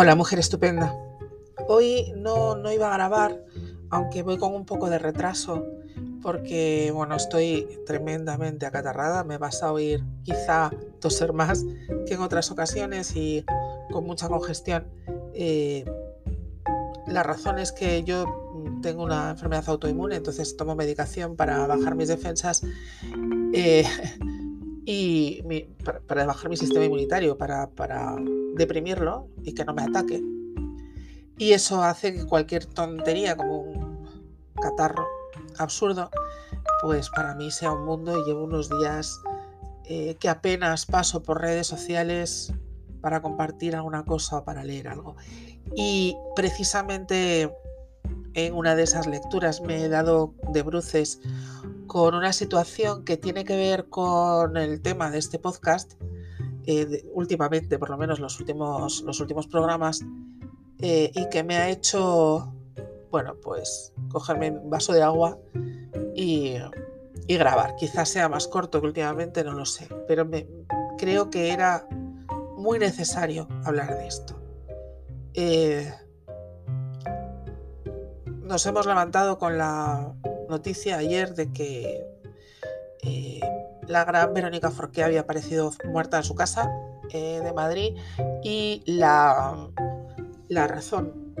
Hola, mujer estupenda. Hoy no, no iba a grabar, aunque voy con un poco de retraso, porque bueno, estoy tremendamente acatarrada. Me vas a oír quizá toser más que en otras ocasiones y con mucha congestión. Eh, la razón es que yo tengo una enfermedad autoinmune, entonces tomo medicación para bajar mis defensas. Eh, y para, bajar mi sistema inmunitario, para, deprimirlo y que no me ataque. Y eso hace que cualquier tontería como un catarro absurdo, pues para mí sea un mundo y llevo unos días eh, que apenas paso por redes sociales para compartir alguna cosa o para leer algo. Y precisamente en una de esas lecturas me he dado de bruces con una situación que tiene que ver con el tema de este podcast, eh, últimamente, por lo menos los últimos, los últimos programas, eh, y que me ha hecho, bueno, pues cogerme un vaso de agua y, grabar. Quizás sea más corto que últimamente, no lo sé, pero me, creo que era muy necesario hablar de esto. Eh, nos hemos levantado con la noticia ayer de que la gran Verónica Forqué había aparecido muerta en su casa eh, de Madrid y la, la razón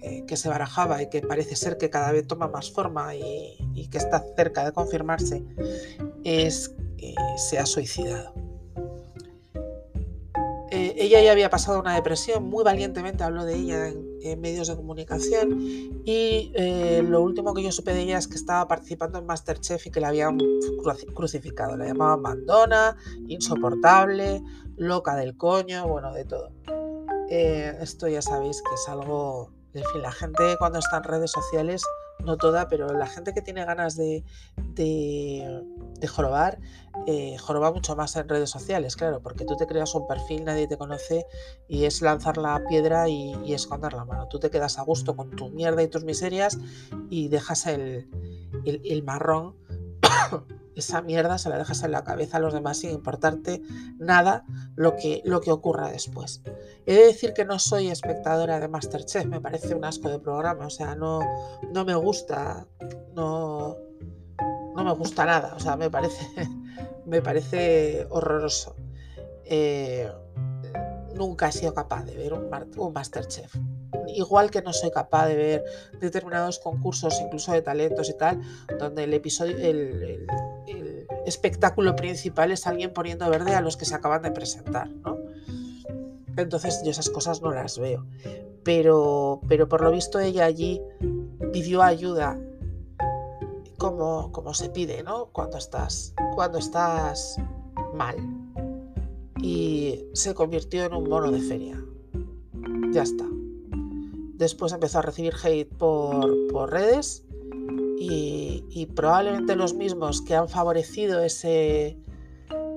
eh, que se barajaba y que parece ser que cada vez toma más forma y, que está cerca de confirmarse es que se ha suicidado. Eh, ella ya había pasado una depresión, muy valientemente habló de ella en, medios de comunicación y eh, lo último que yo supe de ella es que estaba participando en Masterchef y que la habían crucificado. La llamaban mandona, insoportable, loca del coño, bueno, de todo. Eh, esto ya sabéis que es algo, en fin, la gente cuando está en redes sociales, no toda, pero la gente que tiene ganas de, de jorobar, eh, joroba mucho más en redes sociales, claro, porque tú te creas un perfil, nadie te conoce y es lanzar la piedra y, esconder la mano. Tú te quedas a gusto con tu mierda y tus miserias y dejas el, el marrón esa mierda se la dejas en la cabeza a los demás sin importarte nada lo que, lo que ocurra después. He de decir que no soy espectadora de Masterchef, me parece un asco de programa, o sea, no, no me gusta, no, no me gusta nada, o sea, me parece, me parece horroroso. Eh, nunca he sido capaz de ver un, Masterchef. Igual que no soy capaz de ver determinados concursos, incluso de talentos y tal, donde el episodio, el, espectáculo principal es alguien poniendo verde a los que se acaban de presentar, ¿no? Entonces yo esas cosas no las veo. Pero, pero por lo visto ella allí pidió ayuda como, como se pide, ¿no? Cuando estás, cuando estás mal. Y se convirtió en un mono de feria. Ya está. Después empezó a recibir hate por, por redes y, probablemente los mismos que han favorecido ese,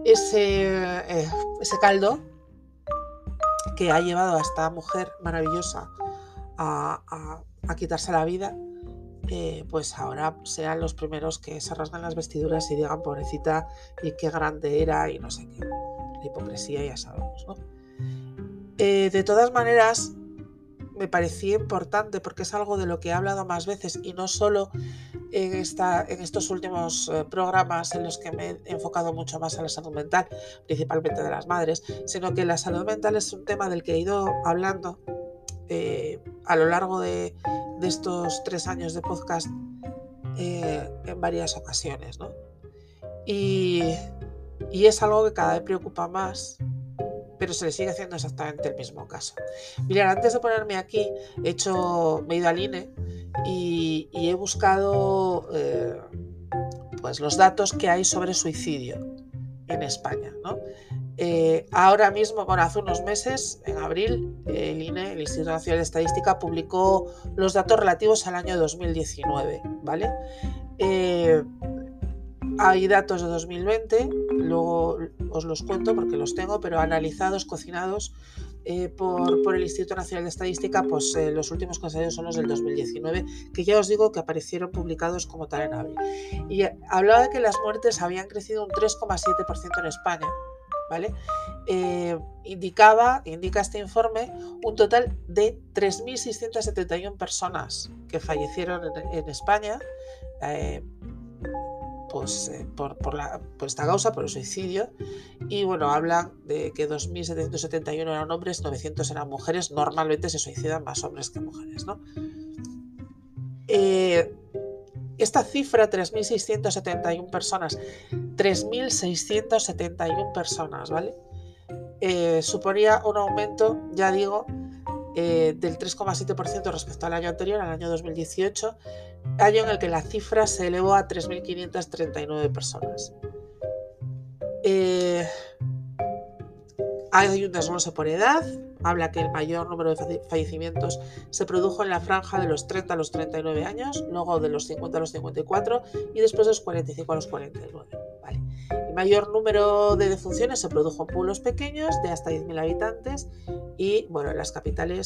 ese, eh, ese caldo que ha llevado a esta mujer maravillosa a, quitarse la vida, eh, pues ahora sean los primeros que se rasgan las vestiduras y digan pobrecita y qué grande era y no sé qué. La hipocresía ya sabemos, ¿no? Eh, de todas maneras, me parecía importante porque es algo de lo que he hablado más veces y no solo en, esta, en estos últimos eh, programas en los que me he enfocado mucho más a la salud mental, principalmente de las madres, sino que la salud mental es un tema del que he ido hablando eh, a lo largo de, estos tres años de podcast eh, en varias ocasiones. Y, y es algo que cada vez preocupa más pero se le sigue haciendo exactamente el mismo caso. Mirad, antes de ponerme aquí, he hecho, me he ido al INE y, he buscado eh, pues los datos que hay sobre suicidio en España. Eh, ahora mismo, bueno, hace unos meses, en abril, el INE, el Instituto Nacional de Estadística, publicó los datos relativos al año 2019, ¿vale? Eh, hay datos de 2020, luego os los cuento porque los tengo, pero analizados, cocinados eh, por, el Instituto Nacional de Estadística, pues eh, los últimos consejos son los del 2019, que ya os digo que aparecieron publicados como tal en abril. Y hablaba de que las muertes habían crecido un 3,7% en España ¿vale? Eh, indicaba, indica este informe, un total de 3.671 personas que fallecieron en, España pues, eh, por, esta causa, por el suicidio. Y bueno, hablan de que 2.771 eran hombres, 900 eran mujeres. Normalmente se suicidan más hombres que mujeres, ¿no? esta cifra, 3.671 personas, 3.671 personas, ¿vale? Eh, suponía un aumento, ya digo, eh, del 3,7% respecto al año anterior, al año 2018, año en el que la cifra se elevó a 3.539 personas. Eh, hay un desglose por edad, habla que el mayor número de fallecimientos se produjo en la franja de los 30 a los 39 años, luego de los 50 a los 54 y después de los 45 a los 49. Mayor número de defunciones se produjo en pueblos pequeños de hasta 10.000 habitantes y bueno, en las capitales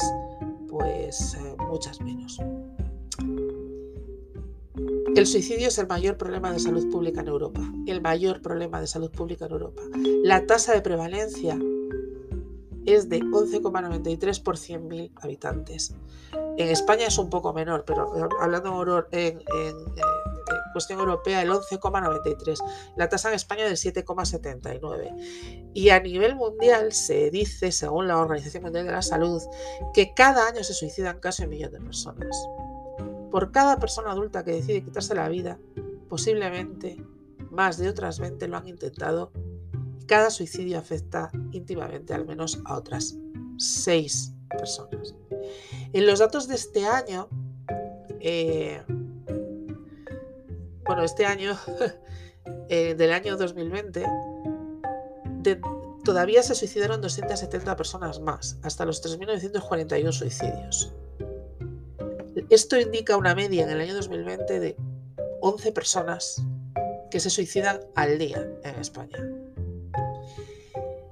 pues eh, muchas menos. El suicidio es el mayor problema de salud pública en Europa. El mayor problema de salud pública en Europa. La tasa de prevalencia es de 11,93 por 100.000 habitantes. En España es un poco menor, pero hablando en, cuestión europea, el 11,93. La tasa en España del 7,79. Y a nivel mundial se dice, según la Organización Mundial de la Salud, que cada año se suicidan casi un millón de personas. Por cada persona adulta que decide quitarse la vida, posiblemente más de otras 20 lo han intentado cada suicidio afecta íntimamente al menos a otras seis personas. En los datos de este año, eh, bueno, este año, eh, del año 2020, todavía se suicidaron 270 personas más, hasta los 3.941 suicidios. Esto indica una media en el año 2020 de 11 personas que se suicidan al día en España.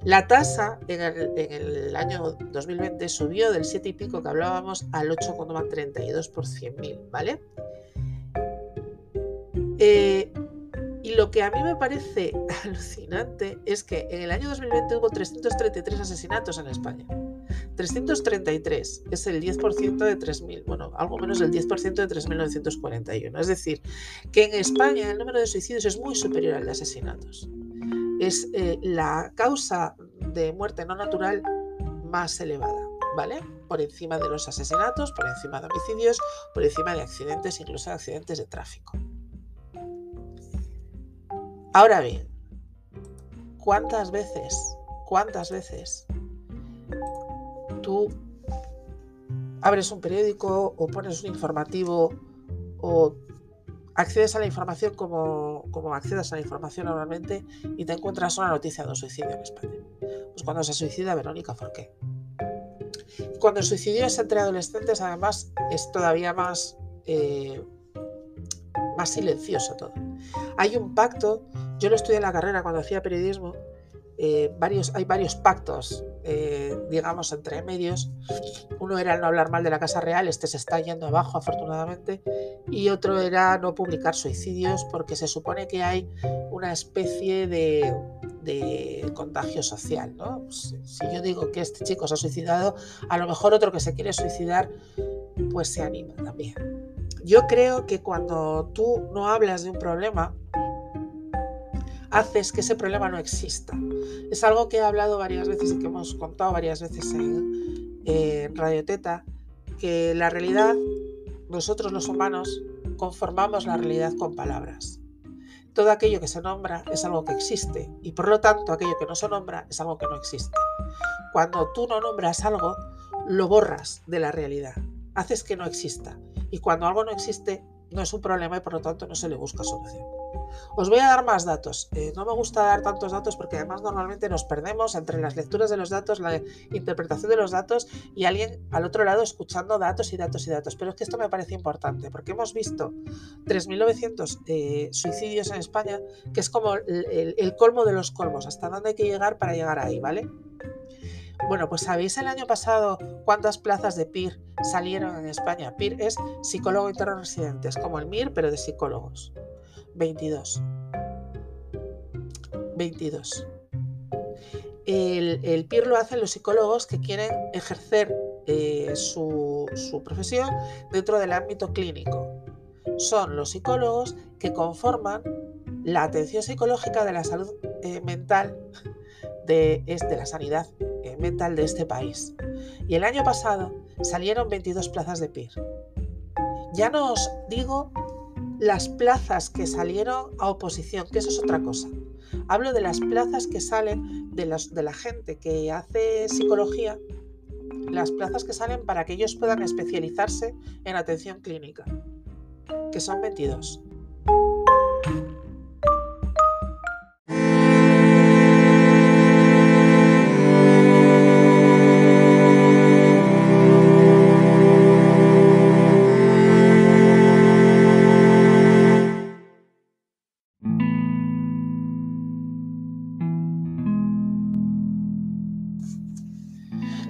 La tasa en el, año 2020 subió del 7 y pico que hablábamos al 8,32 por 100.000, ¿vale? Eh, y lo que a mí me parece alucinante es que en el año 2020 hubo 333 asesinatos en España. 333 es el 10% de 3.000, bueno, algo menos del 10% de 3.941. Es decir, que en España el número de suicidios es muy superior al de asesinatos es eh, la causa de muerte no natural más elevada, ¿vale? Por encima de los asesinatos, por encima de homicidios, por encima de accidentes, incluso de accidentes de tráfico. Ahora bien, ¿cuántas veces, cuántas veces tú abres un periódico o pones un informativo o accedes a la información como, como accedas a la información normalmente y te encuentras una noticia de un suicidio en España. Pues cuando se suicida Verónica Forqué. Cuando el suicidio es entre adolescentes, además, es todavía más, eh, más silencioso todo. Hay un pacto, yo lo estudié en la carrera cuando hacía periodismo, eh, hay varios pactos, eh, digamos, entre medios. Uno era no hablar mal de la Casa Real, este se está yendo abajo afortunadamente, y otro era no publicar suicidios porque se supone que hay una especie de, contagio social. ¿no? Pues, si yo digo que este chico se ha suicidado, a lo mejor otro que se quiere suicidar, pues se anima también. Yo creo que cuando tú no hablas de un problema, haces que ese problema no exista. Es algo que he hablado varias veces y que hemos contado varias veces en, Radio Teta, que la realidad, nosotros los humanos, conformamos la realidad con palabras. Todo aquello que se nombra es algo que existe y por lo tanto aquello que no se nombra es algo que no existe. Cuando tú no nombras algo, lo borras de la realidad, haces que no exista. Y cuando algo no existe, no es un problema y por lo tanto no se le busca solución. Os voy a dar más datos. Eh, no me gusta dar tantos datos porque además normalmente nos perdemos entre las lecturas de los datos, la interpretación de los datos y alguien al otro lado escuchando datos y datos y datos. Pero es que esto me parece importante porque hemos visto 3.900 eh, suicidios en España, que es como el colmo de los colmos, hasta dónde hay que llegar para llegar ahí, ¿vale? Bueno, pues ¿sabéis el año pasado cuántas plazas de PIR salieron en España? PIR es psicólogo interno residente, es como el MIR, pero de psicólogos. 22. 22. El, el PIR lo hacen los psicólogos que quieren ejercer eh, su, profesión dentro del ámbito clínico. Son los psicólogos que conforman la atención psicológica de la salud eh, mental de, de, la sanidad eh, mental de este país. Y el año pasado salieron 22 plazas de PIR. Ya no os digo las plazas que salieron a oposición, que eso es otra cosa. Hablo de las plazas que salen de, de la gente que hace psicología las plazas que salen para que ellos puedan especializarse en atención clínica, que son 22.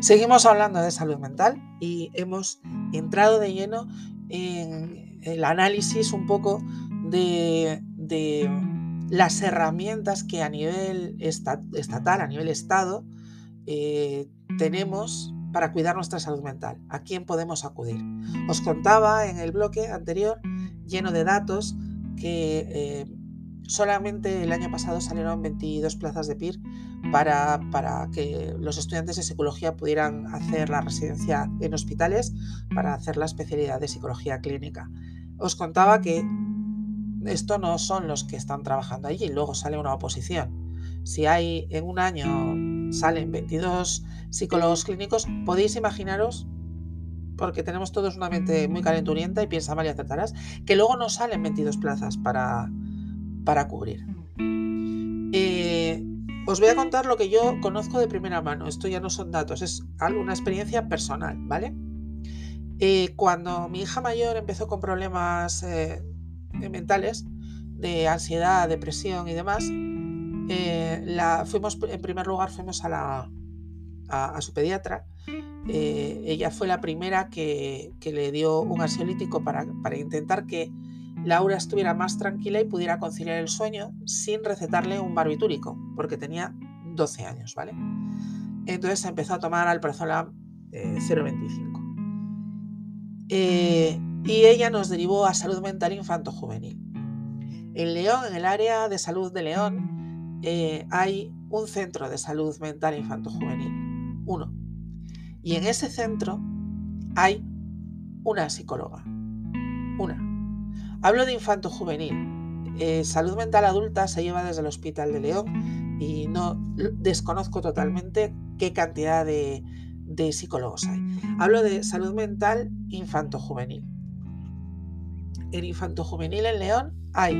Seguimos hablando de salud mental y hemos entrado de lleno en el análisis un poco de, las herramientas que a nivel estatal, a nivel Estado, eh, tenemos para cuidar nuestra salud mental. ¿A quién podemos acudir? Os contaba en el bloque anterior, lleno de datos, que eh, solamente el año pasado salieron 22 plazas de PIR para, para, que los estudiantes de psicología pudieran hacer la residencia en hospitales para hacer la especialidad de psicología clínica. Os contaba que esto no son los que están trabajando allí, luego sale una oposición. Si hay en un año salen 22 psicólogos clínicos, podéis imaginaros porque tenemos todos una mente muy calenturienta y piensa mal y acertarás, que luego no salen 22 plazas para, para cubrir. Eh, os voy a contar lo que yo conozco de primera mano. Esto ya no son datos, es una experiencia personal, ¿vale? Eh, cuando mi hija mayor empezó con problemas eh, mentales, de ansiedad, depresión y demás, la, fuimos, en primer lugar, fuimos a, la, a, su pediatra. ella fue la primera que, le dio un ansiolítico para, para intentar que Laura estuviera más tranquila y pudiera conciliar el sueño sin recetarle un barbitúrico, porque tenía 12 años, ¿vale? Entonces empezó a tomar alprazolam eh, 0,25. Eh, y ella nos derivó a salud mental infanto-juvenil. En León, en el área de salud de León, eh, hay un centro de salud mental infanto-juvenil, uno. Y en ese centro hay una psicóloga, una. Hablo de infanto juvenil. Eh, salud mental adulta se lleva desde el Hospital de León y no desconozco totalmente qué cantidad de, psicólogos hay. Hablo de salud mental infanto juvenil. En infanto juvenil en León hay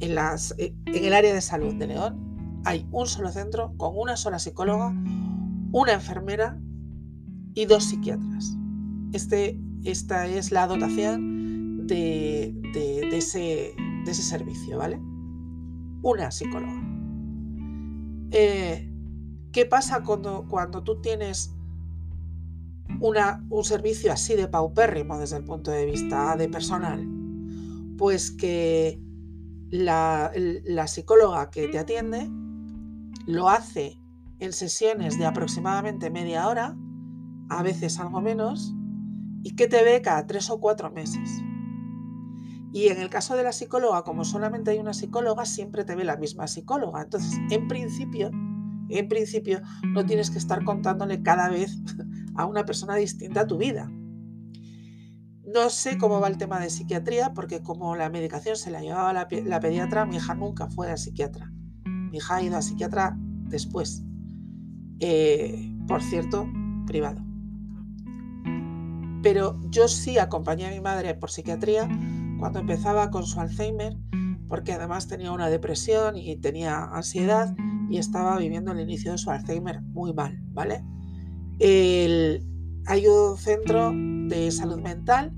en, el área de salud de León hay un solo centro con una sola psicóloga, una enfermera y dos psiquiatras. Este, esta es la dotación de, ese, servicio, ¿vale? Una psicóloga. Eh, ¿Qué pasa cuando, cuando tú tienes una, un servicio así de paupérrimo desde el punto de vista de personal? Pues que la, la psicóloga que te atiende lo hace en sesiones de aproximadamente media hora, a veces algo menos, y que te ve cada tres o cuatro meses. Y en el caso de la psicóloga, como solamente hay una psicóloga, siempre te ve la misma psicóloga. Entonces, en principio, en principio, no tienes que estar contándole cada vez a una persona distinta tu vida. No sé cómo va el tema de psiquiatría, porque como la medicación se la llevaba la, pediatra, mi hija nunca fue a psiquiatra. Mi hija ha ido a psiquiatra después. Eh, por cierto, privado. Pero yo sí acompañé a mi madre por psiquiatría cuando empezaba con su Alzheimer, porque además tenía una depresión y tenía ansiedad y estaba viviendo el inicio de su Alzheimer muy mal, ¿vale? hay un centro de salud mental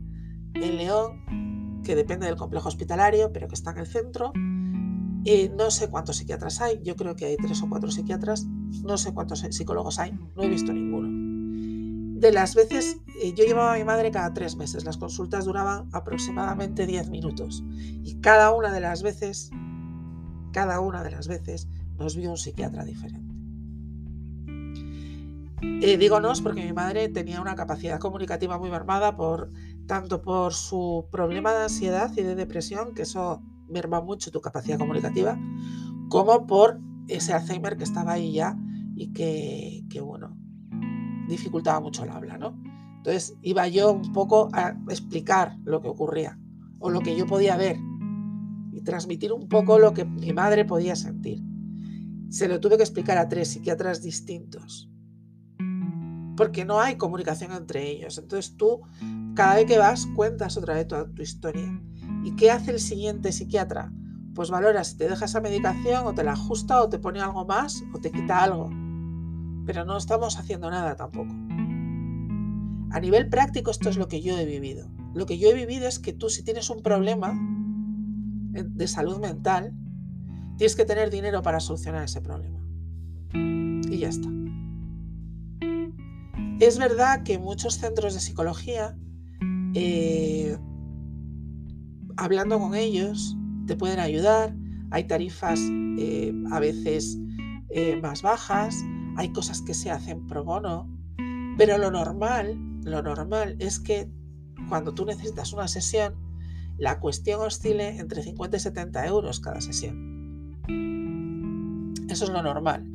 en León que depende del complejo hospitalario, pero que está en el centro. y no sé cuántos psiquiatras hay, yo creo que hay tres o cuatro psiquiatras, no sé cuántos psicólogos hay, no he visto ninguno de las veces, eh, yo llevaba a mi madre cada tres meses, las consultas duraban aproximadamente 10 minutos y cada una de las veces, cada una de las veces nos vio un psiquiatra diferente. Eh, porque mi madre tenía una capacidad comunicativa muy mermada por tanto por su problema de ansiedad y de depresión, que eso merma mucho tu capacidad comunicativa, como por ese Alzheimer que estaba ahí ya y que, que bueno, dificultaba mucho el habla, ¿no? Entonces iba yo un poco a explicar lo que ocurría o lo que yo podía ver y transmitir un poco lo que mi madre podía sentir. Se lo tuve que explicar a tres psiquiatras distintos porque no hay comunicación entre ellos. Entonces tú, cada vez que vas, cuentas otra vez toda tu historia. ¿Y qué hace el siguiente psiquiatra? Pues valora si te deja esa medicación o te la ajusta o te pone algo más o te quita algo. Pero no estamos haciendo nada tampoco. A nivel práctico esto es lo que yo he vivido. Lo que yo he vivido es que tú si tienes un problema de salud mental, tienes que tener dinero para solucionar ese problema. Y ya está. Es verdad que muchos centros de psicología, eh, hablando con ellos, te pueden ayudar. Hay tarifas eh, a veces eh, más bajas, hay cosas que se hacen pro bono, pero lo normal, lo normal es que cuando tú necesitas una sesión, la cuestión oscile entre 50 y 70 euros cada sesión. Eso es lo normal.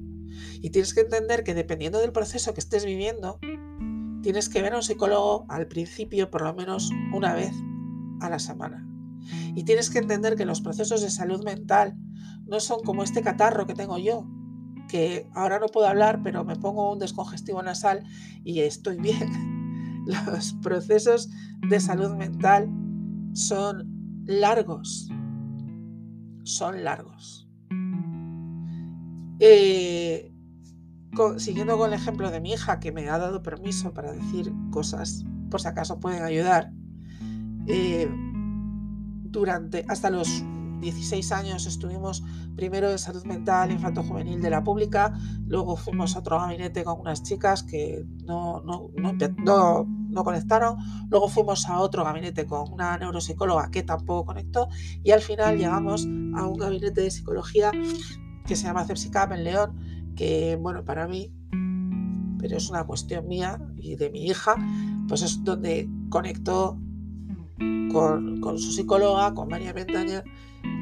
Y tienes que entender que dependiendo del proceso que estés viviendo, tienes que ver a un psicólogo al principio por lo menos una vez a la semana. Y tienes que entender que los procesos de salud mental no son como este catarro que tengo yo, que ahora no puedo hablar, pero me pongo un descongestivo nasal y estoy bien. Los procesos de salud mental son largos, son largos. Eh, siguiendo con el ejemplo de mi hija, que me ha dado permiso para decir cosas, por si acaso pueden ayudar, eh, durante hasta los 16 años estuvimos primero en salud mental infanto-juvenil de la pública, luego fuimos a otro gabinete con unas chicas que no, no, no, conectaron, luego fuimos a otro gabinete con una neuropsicóloga que tampoco conectó y al final llegamos a un gabinete de psicología que se llama Cepsicap en León, que bueno, para mí, pero es una cuestión mía y de mi hija, pues es donde conectó con, con su psicóloga, con María Mentaña,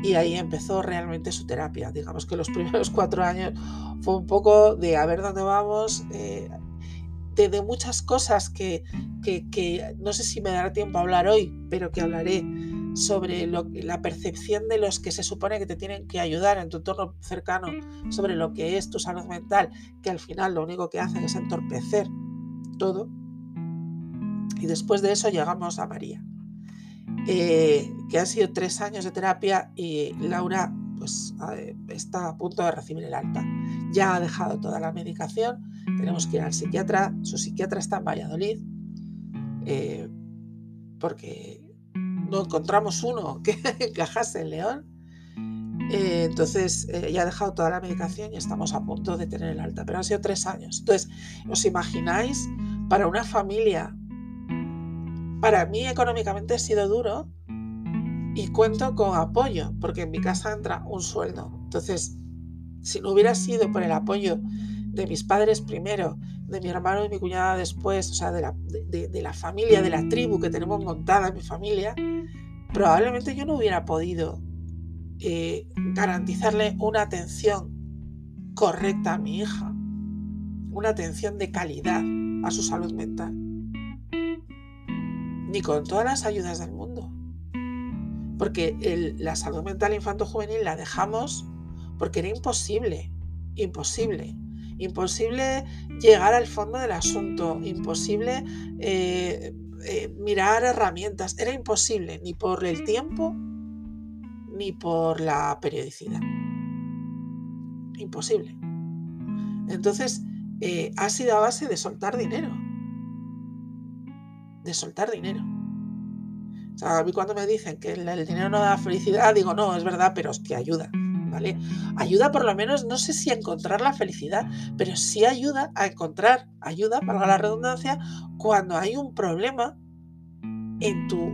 y ahí empezó realmente su terapia. Digamos que los primeros cuatro años fue un poco de a ver dónde vamos, eh, de, muchas cosas que, que, no sé si me dará tiempo a hablar hoy, pero que hablaré sobre lo, la percepción de los que se supone que te tienen que ayudar en tu entorno cercano, sobre lo que es tu salud mental, que al final lo único que hacen es entorpecer todo. Y después de eso llegamos a María. Eh, que han sido tres años de terapia y Laura pues está a punto de recibir el alta. Ya ha dejado toda la medicación, tenemos que ir al psiquiatra, su psiquiatra está en Valladolid, eh, porque no encontramos uno que encajase en León. Eh, entonces ya ha dejado toda la medicación y estamos a punto de tener el alta, pero han sido tres años. Entonces, ¿os imagináis para una familia para mí económicamente ha sido duro y cuento con apoyo, porque en mi casa entra un sueldo. Entonces, si no hubiera sido por el apoyo de mis padres primero, de mi hermano y mi cuñada después, o sea, de la, de, la familia, de la tribu que tenemos montada en mi familia, probablemente yo no hubiera podido eh, garantizarle una atención correcta a mi hija, una atención de calidad a su salud mental ni con todas las ayudas del mundo. Porque la salud mental infanto-juvenil la dejamos porque era imposible, imposible. Imposible llegar al fondo del asunto, imposible eh, eh, mirar herramientas, era imposible, ni por el tiempo, ni por la periodicidad. Imposible. Entonces, eh, ha sido a base de soltar dinero de soltar dinero. O sea, a mí cuando me dicen que el, dinero no da felicidad, digo, no, es verdad, pero es que ayuda, ¿vale? Ayuda por lo menos, no sé si a encontrar la felicidad, pero sí ayuda a encontrar, ayuda, para la redundancia, cuando hay un problema en tu,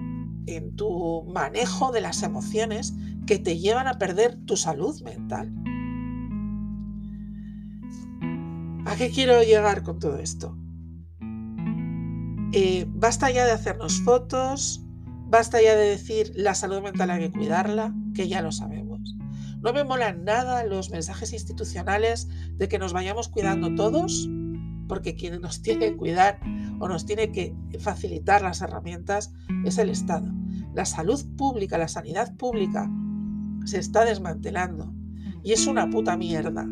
en tu manejo de las emociones que te llevan a perder tu salud mental. ¿A qué quiero llegar con todo esto? Eh, basta ya de hacernos fotos, basta ya de decir la salud mental hay que cuidarla, que ya lo sabemos. No me molan nada los mensajes institucionales de que nos vayamos cuidando todos, porque quien nos tiene que cuidar o nos tiene que facilitar las herramientas es el Estado. La salud pública, la sanidad pública se está desmantelando y es una puta mierda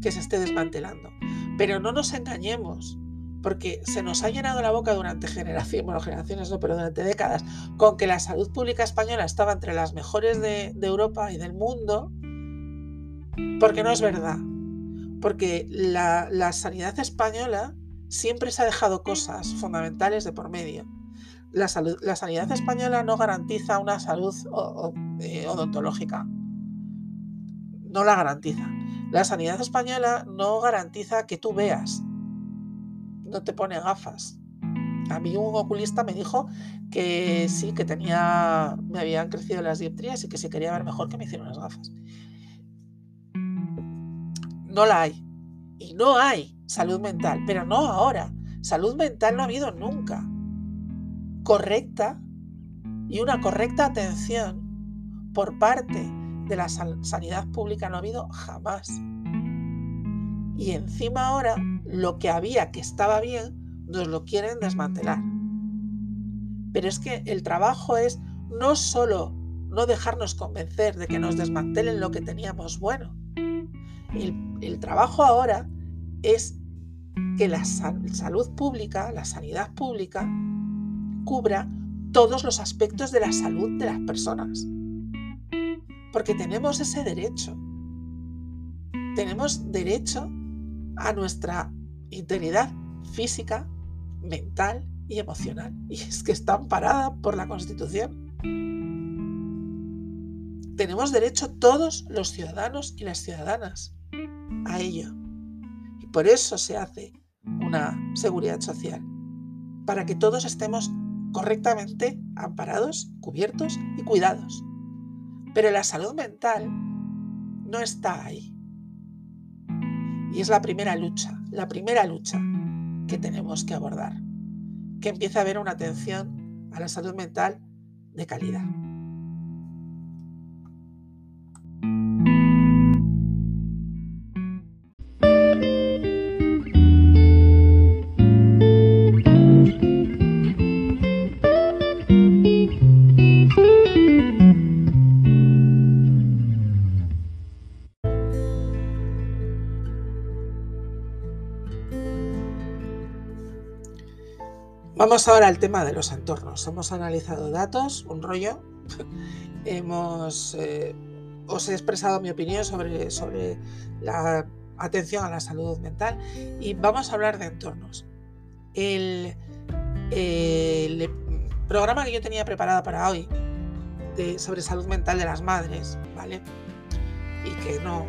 que se esté desmantelando. Pero no nos engañemos, porque se nos ha llenado la boca durante generaciones, bueno, generaciones no, pero durante décadas, con que la salud pública española estaba entre las mejores de, Europa y del mundo, porque no es verdad. Porque la, sanidad española siempre se ha dejado cosas fundamentales de por medio. La, la sanidad española no garantiza una salud eh, odontológica. No la garantiza. La sanidad española no garantiza que tú veas no te pone gafas. A mí un oculista me dijo que sí, que tenía, me habían crecido las dioptrías y que si quería ver mejor que me hicieron las gafas. No la hay. Y no hay salud mental, pero no ahora. Salud mental no ha habido nunca. Correcta y una correcta atención por parte de la sanidad pública no ha habido jamás. Y encima ahora lo que había que estaba bien, nos lo quieren desmantelar. Pero es que el trabajo es no solo no dejarnos convencer de que nos desmantelen lo que teníamos bueno. El, trabajo ahora es que la salud pública, la sanidad pública, cubra todos los aspectos de la salud de las personas. Porque tenemos ese derecho. Tenemos derecho a nuestra integridad física, mental y emocional. Y es que está amparada por la Constitución. Tenemos derecho todos los ciudadanos y las ciudadanas a ello. Y por eso se hace una seguridad social, para que todos estemos correctamente amparados, cubiertos y cuidados. Pero la salud mental no está ahí. Y es la primera lucha, la primera lucha que tenemos que abordar, que empiece a haber una atención a la salud mental de calidad. Vamos ahora al tema de los entornos. Hemos analizado datos, un rollo. Hemos, eh, os he expresado mi opinión sobre, sobre la atención a la salud mental y vamos a hablar de entornos. El, programa que yo tenía preparado para hoy de, sobre salud mental de las madres, ¿vale? Y que no,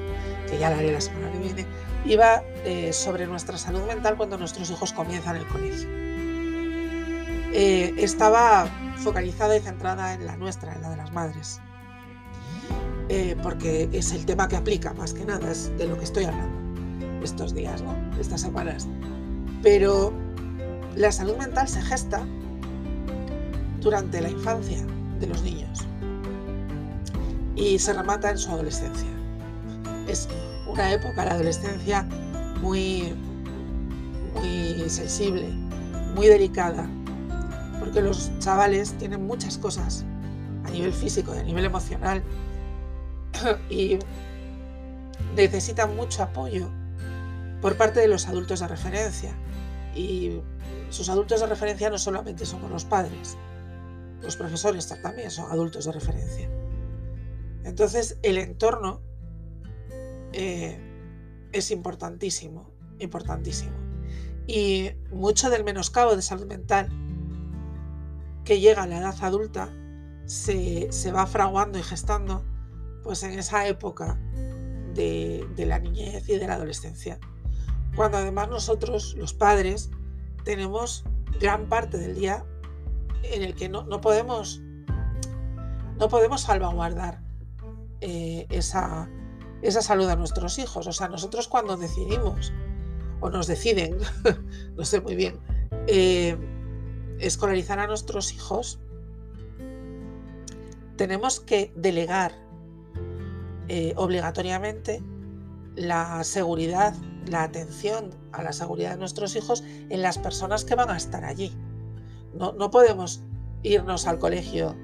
que ya lo haré la semana que viene, iba eh, sobre nuestra salud mental cuando nuestros hijos comienzan el colegio. Eh, estaba focalizada y centrada en la nuestra, en la de las madres. Eh, porque es el tema que aplica más que nada, es de lo que estoy hablando estos días, ¿no? estas semanas. Pero la salud mental se gesta durante la infancia de los niños y se remata en su adolescencia. Es una época, la adolescencia, muy, muy sensible, muy delicada, porque los chavales tienen muchas cosas a nivel físico y a nivel emocional y necesitan mucho apoyo por parte de los adultos de referencia. Y sus adultos de referencia no solamente son los padres, los profesores también son adultos de referencia. Entonces el entorno eh, es importantísimo, importantísimo. Y mucho del menoscabo de salud mental que llega a la edad adulta se, va fraguando y gestando pues en esa época de, la niñez y de la adolescencia. Cuando además nosotros, los padres, tenemos gran parte del día en el que no, podemos no podemos salvaguardar eh, esa, esa salud a nuestros hijos. O sea, nosotros cuando decidimos o nos deciden, no sé muy bien, eh, escolarizar a nuestros hijos, tenemos que delegar eh, obligatoriamente la seguridad, la atención a la seguridad de nuestros hijos en las personas que van a estar allí. No, no podemos irnos al colegio,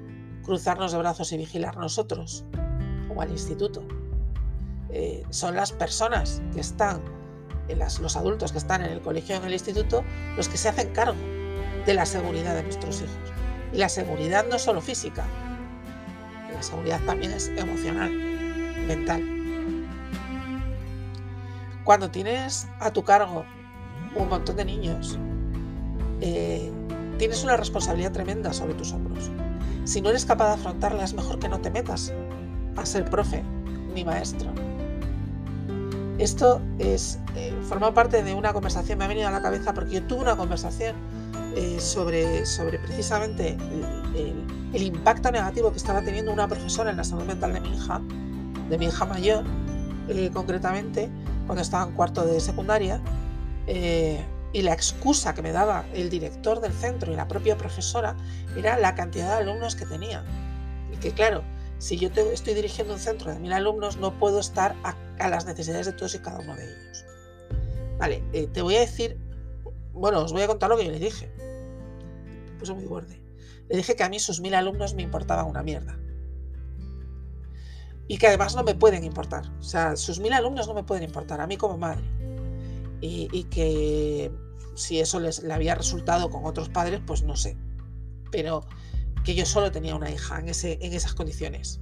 cruzarnos de brazos y vigilar nosotros o al instituto. Eh, son las personas que están, los adultos que están en el colegio o en el instituto, los que se hacen cargo de la seguridad de nuestros hijos. Y la seguridad no solo física, la seguridad también es emocional, mental. Cuando tienes a tu cargo un montón de niños, eh, tienes una responsabilidad tremenda sobre tus hombros. Si no eres capaz de afrontarla, es mejor que no te metas a ser profe ni maestro. Esto es, eh, forma parte de una conversación, me ha venido a la cabeza porque yo tuve una conversación eh, sobre, sobre precisamente el, impacto negativo que estaba teniendo una profesora en la salud mental de mi hija, de mi hija mayor, eh, concretamente, cuando estaba en cuarto de secundaria, y la excusa que me daba el director del centro y la propia profesora era la cantidad de alumnos que tenía. Y que claro, si yo estoy dirigiendo un centro de mil alumnos, no puedo estar a, las necesidades de todos y cada uno de ellos. Vale, eh, te voy a decir, bueno, os voy a contar lo que yo le dije. Me puso muy borde. Le dije que a mí sus mil alumnos me importaban una mierda. Y que además no me pueden importar. O sea, sus mil alumnos no me pueden importar, a mí como madre. Y, y que si eso les, le había resultado con otros padres, pues no sé. Pero que yo solo tenía una hija en, ese, en esas condiciones.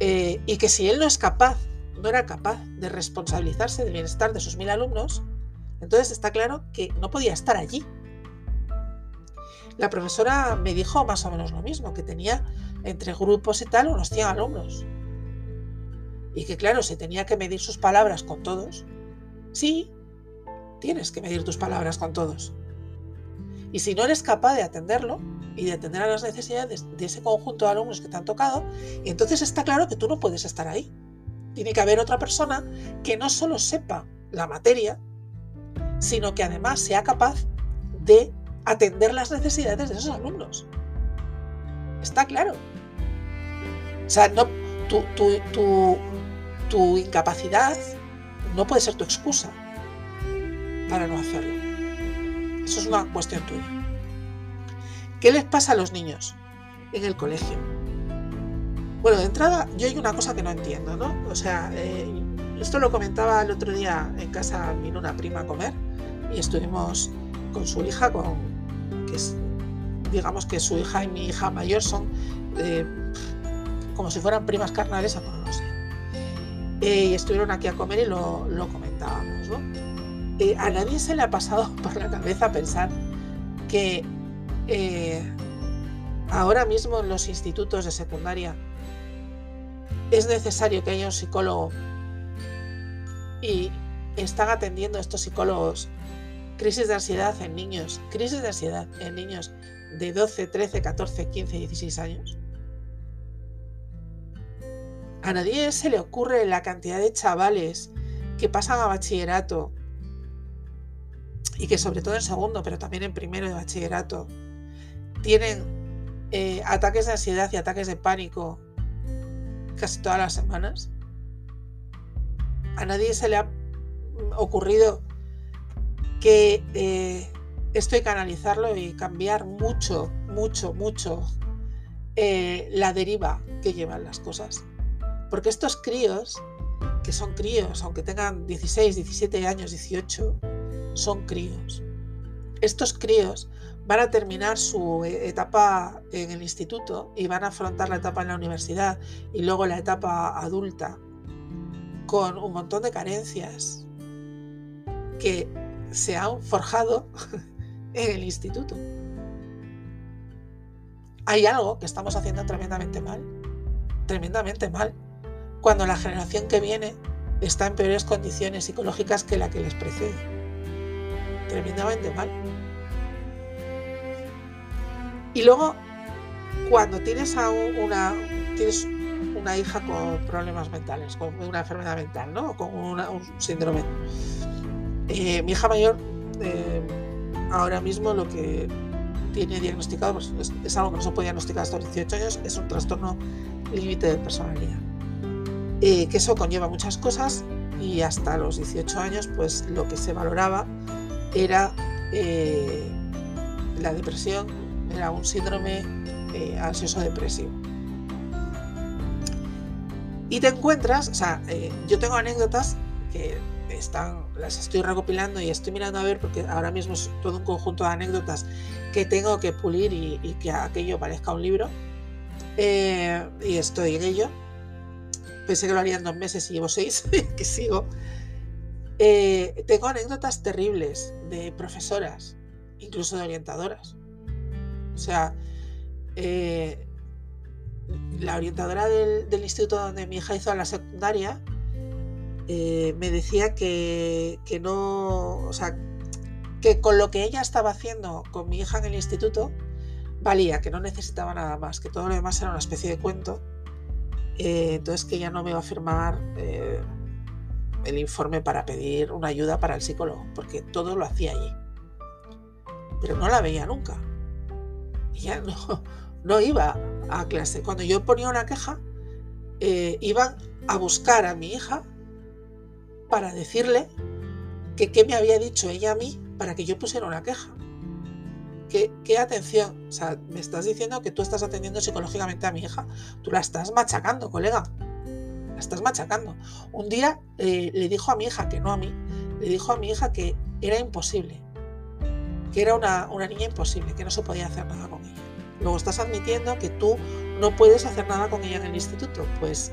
Eh, y que si él no es capaz, no era capaz de responsabilizarse del bienestar de sus mil alumnos, entonces está claro que no podía estar allí. La profesora me dijo más o menos lo mismo, que tenía entre grupos y tal unos 100 alumnos. Y que claro, se tenía que medir sus palabras con todos. Sí, tienes que medir tus palabras con todos. Y si no eres capaz de atenderlo y de atender a las necesidades de ese conjunto de alumnos que te han tocado, entonces está claro que tú no puedes estar ahí. Tiene que haber otra persona que no solo sepa la materia, sino que además sea capaz de atender las necesidades de esos alumnos. Está claro. O sea, no, tu, tu incapacidad no puede ser tu excusa para no hacerlo. Eso es una cuestión tuya. ¿Qué les pasa a los niños en el colegio? Bueno, de entrada, yo hay una cosa que no entiendo, ¿no? O sea, eh, esto lo comentaba el otro día en casa, vino una prima a comer y estuvimos con su hija, con que es, digamos que su hija y mi hija mayor son eh, como si fueran primas carnales, no lo sé. Eh, y estuvieron aquí a comer y lo, lo comentábamos, ¿no? Eh, a nadie se le ha pasado por la cabeza pensar que eh, ahora mismo en los institutos de secundaria es necesario que haya un psicólogo y están atendiendo estos psicólogos crisis de ansiedad en niños, crisis de ansiedad en niños de 12, 13, 14, 15, 16 años. A nadie se le ocurre la cantidad de chavales que pasan a bachillerato y que sobre todo en segundo, pero también en primero de bachillerato, tienen eh, ataques de ansiedad y ataques de pánico casi todas las semanas. A nadie se le ha ocurrido que eh, esto hay que y cambiar mucho, mucho, mucho eh, la deriva que llevan las cosas. Porque estos críos, que son críos, aunque tengan 16, 17 años, 18, son críos. Estos críos van a terminar su eh, etapa en el instituto y van a afrontar la etapa en la universidad y luego la etapa adulta con un montón de carencias que se han forjado en el instituto. Hay algo que estamos haciendo tremendamente mal, tremendamente mal, cuando la generación que viene está en peores condiciones psicológicas que la que les precede tremendamente mal. Y luego, cuando tienes a una, tienes una hija con problemas mentales, con una enfermedad mental, ¿no? con un síndrome, Eh, mi hija mayor, eh, ahora mismo lo que tiene diagnosticado, pues, es, algo que no se puede diagnosticar hasta los 18 años, es un trastorno límite de personalidad. Eh, que eso conlleva muchas cosas y hasta los 18 años, pues lo que se valoraba era la depresión, era un síndrome ansioso depresivo. Y te encuentras, o sea, yo tengo anécdotas que están, las estoy recopilando y estoy mirando a ver porque ahora mismo es todo un conjunto de anécdotas que tengo que pulir y, que aquello parezca un libro. Eh, y estoy en ello. Pensé que lo haría en dos meses y llevo seis, que sigo. Eh, tengo anécdotas terribles de profesoras, incluso de orientadoras. O sea, eh, la orientadora del, instituto donde mi hija hizo la secundaria eh, me decía que, no, o sea, que con lo que ella estaba haciendo con mi hija en el instituto, valía, que no necesitaba nada más, que todo lo demás era una especie de cuento. Eh, entonces que ella no me iba a firmar el informe para pedir una ayuda para el psicólogo, porque todo lo hacía allí. Pero no la veía nunca. Ella no, no iba a clase. Cuando yo ponía una queja, iban a buscar a mi hija para decirle que qué me había dicho ella a mí para que yo pusiera una queja. ¿Qué, qué atención? O sea, me estás diciendo que tú estás atendiendo psicológicamente a mi hija. Tú la estás machacando, colega. La estás machacando. Un día eh, le dijo a mi hija, que no a mí, le dijo a mi hija que era imposible. Que era una, niña imposible, que no se podía hacer nada con. Luego estás admitiendo que tú no puedes hacer nada con ella en el instituto. Pues,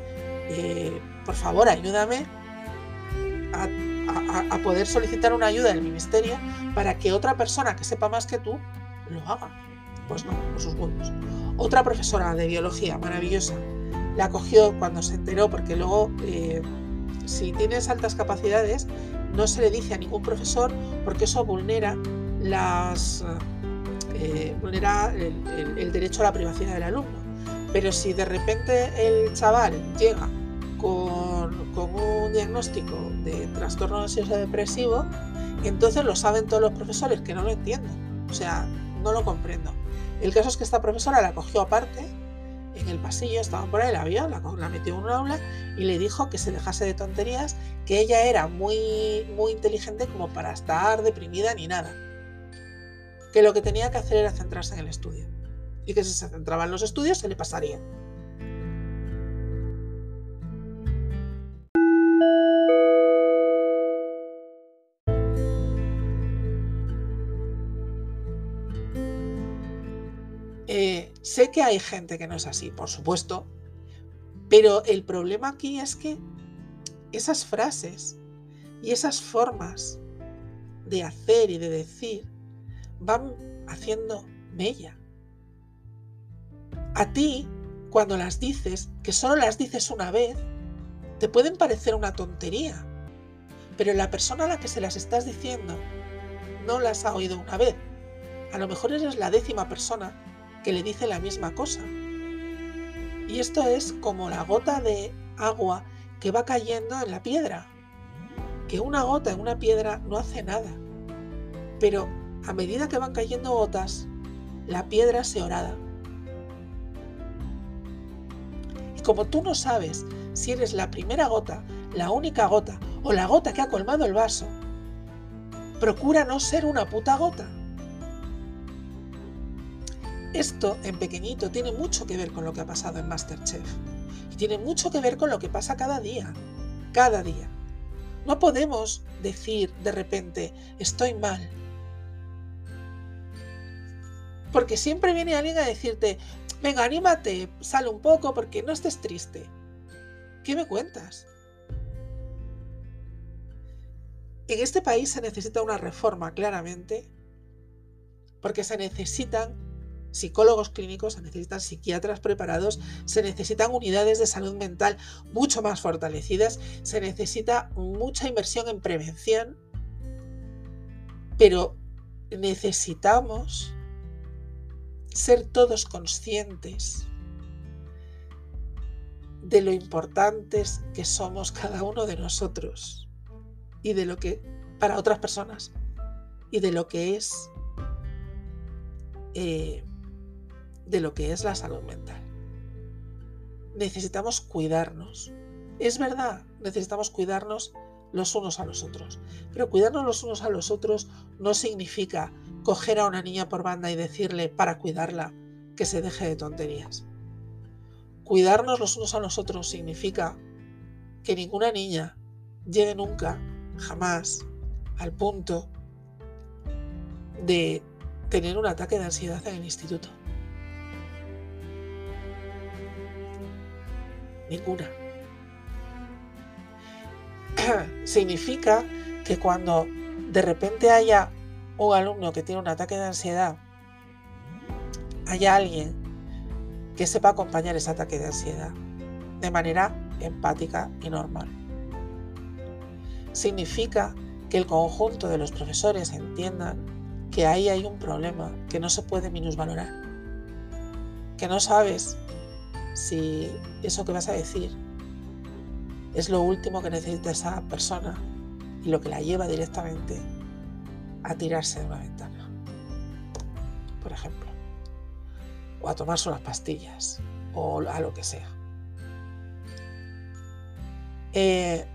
eh, por favor, ayúdame a, poder solicitar una ayuda del ministerio para que otra persona que sepa más que tú lo haga. Pues no, por sus huevos. Otra profesora de biología maravillosa la cogió cuando se enteró, porque luego, eh, si tienes altas capacidades, no se le dice a ningún profesor porque eso vulnera las eh, vulnera el derecho a la privacidad del alumno. Pero si de repente el chaval llega con, un diagnóstico de trastorno ansioso depresivo, entonces lo saben todos los profesores, que no lo entiendo. O sea, no lo comprendo. El caso es que esta profesora la cogió aparte, en el pasillo, estaban por ahí, la vio, la, la metió en un aula y le dijo que se dejase de tonterías, que ella era muy, muy inteligente como para estar deprimida ni nada. Que lo que tenía que hacer era centrarse en el estudio. Y que si se centraba en los estudios se le pasaría. Sé que hay gente que no es así, por supuesto, pero el problema aquí es que esas frases y esas formas de hacer y de decir van haciendo mella. A ti, cuando las dices, que solo las dices una vez, te pueden parecer una tontería, pero la persona a la que se las estás diciendo no las ha oído una vez. A lo mejor eres la décima persona que le dice la misma cosa. Y esto es como la gota de agua que va cayendo en la piedra. Que una gota en una piedra no hace nada. Pero a medida que van cayendo gotas, la piedra se orada. Y como tú no sabes si eres la primera gota, la única gota o la gota que ha colmado el vaso, procura no ser una puta gota. Esto en pequeñito tiene mucho que ver con lo que ha pasado en Masterchef. Y tiene mucho que ver con lo que pasa cada día. Cada día. No podemos decir de repente, estoy mal. Porque siempre viene alguien a decirte, venga, anímate, sale un poco porque no estés triste. ¿Qué me cuentas? En este país se necesita una reforma, claramente, porque se necesitan psicólogos clínicos, se necesitan psiquiatras preparados, se necesitan unidades de salud mental mucho más fortalecidas, se necesita mucha inversión en prevención, pero necesitamos ser todos conscientes de lo importantes que somos cada uno de nosotros y de lo que para otras personas y de lo que es eh, de lo que es la salud mental. Necesitamos cuidarnos. Es verdad, necesitamos cuidarnos los unos a los otros. Pero cuidarnos los unos a los otros no significa coger a una niña por banda y decirle para cuidarla que se deje de tonterías. Cuidarnos los unos a los otros significa que ninguna niña llegue nunca, jamás, al punto de tener un ataque de ansiedad en el instituto. Ninguna. Significa que cuando de repente haya un alumno que tiene un ataque de ansiedad, haya alguien que sepa acompañar ese ataque de ansiedad de manera empática y normal. Significa que el conjunto de los profesores entiendan que ahí hay un problema que no se puede minusvalorar, que no sabes si eso que vas a decir es lo último que necesita esa persona y lo que la lleva directamente a tirarse de una ventana, por ejemplo, o a tomarse unas pastillas, o a lo que sea. Eh,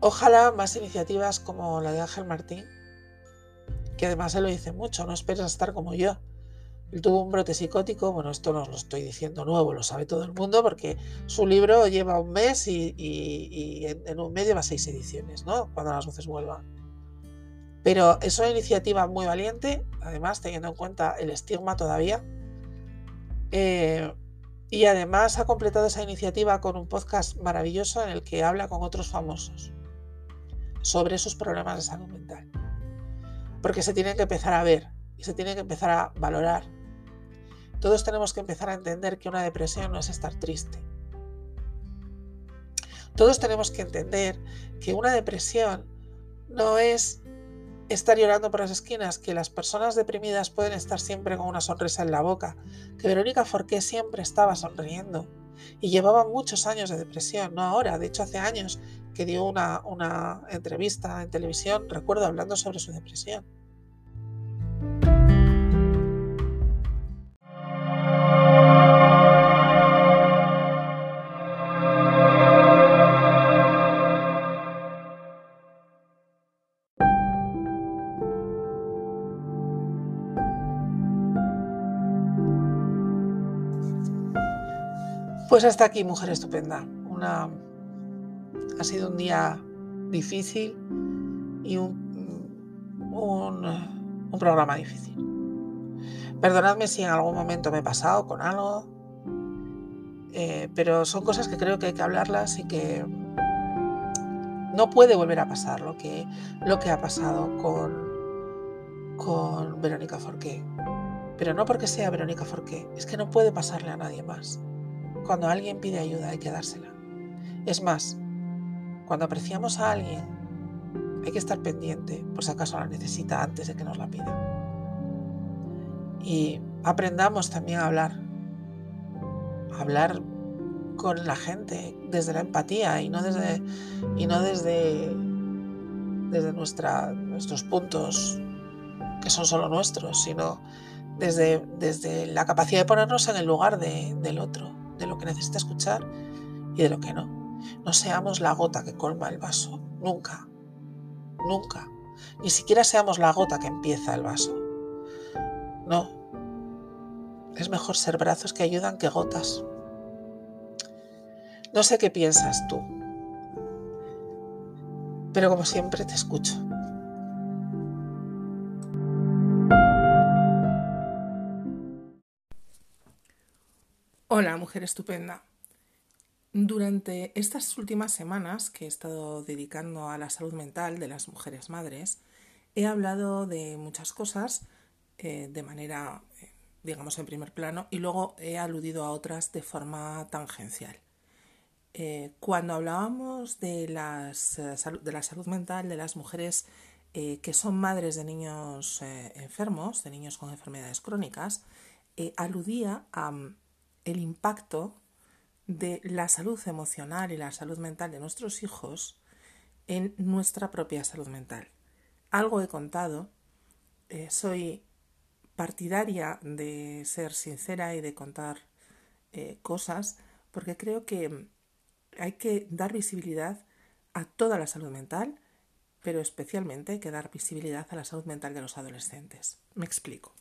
ojalá más iniciativas como la de Ángel Martín que además se lo dice mucho, no esperes a estar como yo. Él tuvo un brote psicótico, bueno, esto no lo estoy diciendo nuevo, lo sabe todo el mundo porque su libro lleva un mes y, en, un mes lleva seis ediciones, ¿no? Cuando las voces vuelvan. Pero es una iniciativa muy valiente, además teniendo en cuenta el estigma todavía. Eh, y además ha completado esa iniciativa con un podcast maravilloso en el que habla con otros famosos sobre sus problemas de salud mental porque se tiene que empezar a ver y se tiene que empezar a valorar. Todos tenemos que empezar a entender que una depresión no es estar triste. Todos tenemos que entender que una depresión no es estar llorando por las esquinas, que las personas deprimidas pueden estar siempre con una sonrisa en la boca, que Verónica Forqué siempre estaba sonriendo y llevaba muchos años de depresión, no ahora, de hecho hace años que dio una, una entrevista en televisión, recuerdo, hablando sobre su depresión. Pues hasta aquí, mujer estupenda. Una... Ha sido un día difícil y un, un, programa difícil. Perdonadme si en algún momento me he pasado con algo, eh, pero son cosas que creo que hay que hablarlas y que no puede volver a pasar lo que, lo que ha pasado con, con Verónica Forqué. Pero no porque sea Verónica Forqué, es que no puede pasarle a nadie más. Cuando alguien pide ayuda hay que dársela. Es más, cuando apreciamos a alguien hay que estar pendiente por si acaso la necesita antes de que nos la pida. Y aprendamos también a hablar. hablar con la gente desde la empatía y no desde, y no desde, desde nuestros puntos que son solo nuestros, sino desde, desde la capacidad de ponernos en el lugar del otro de lo que necesita escuchar y de lo que no. No seamos la gota que colma el vaso, nunca, nunca. Ni siquiera seamos la gota que empieza el vaso. No. Es mejor ser brazos que ayudan que gotas. No sé qué piensas tú, pero como siempre te escucho. Hola, mujer estupenda. Durante estas últimas semanas que he estado dedicando a la salud mental de las mujeres madres, he hablado de muchas cosas eh, de manera, eh, digamos, en primer plano y luego he aludido a otras de forma tangencial. Eh, cuando hablábamos de, las, de la salud mental de las mujeres que son madres de niños enfermos, de niños con enfermedades crónicas, aludía a el impacto de la salud emocional y la salud mental de nuestros hijos en nuestra propia salud mental. Algo he contado, eh, soy partidaria de ser sincera y de contar eh, cosas porque creo que hay que dar visibilidad a toda la salud mental, pero especialmente hay que dar visibilidad a la salud mental de los adolescentes. Me explico.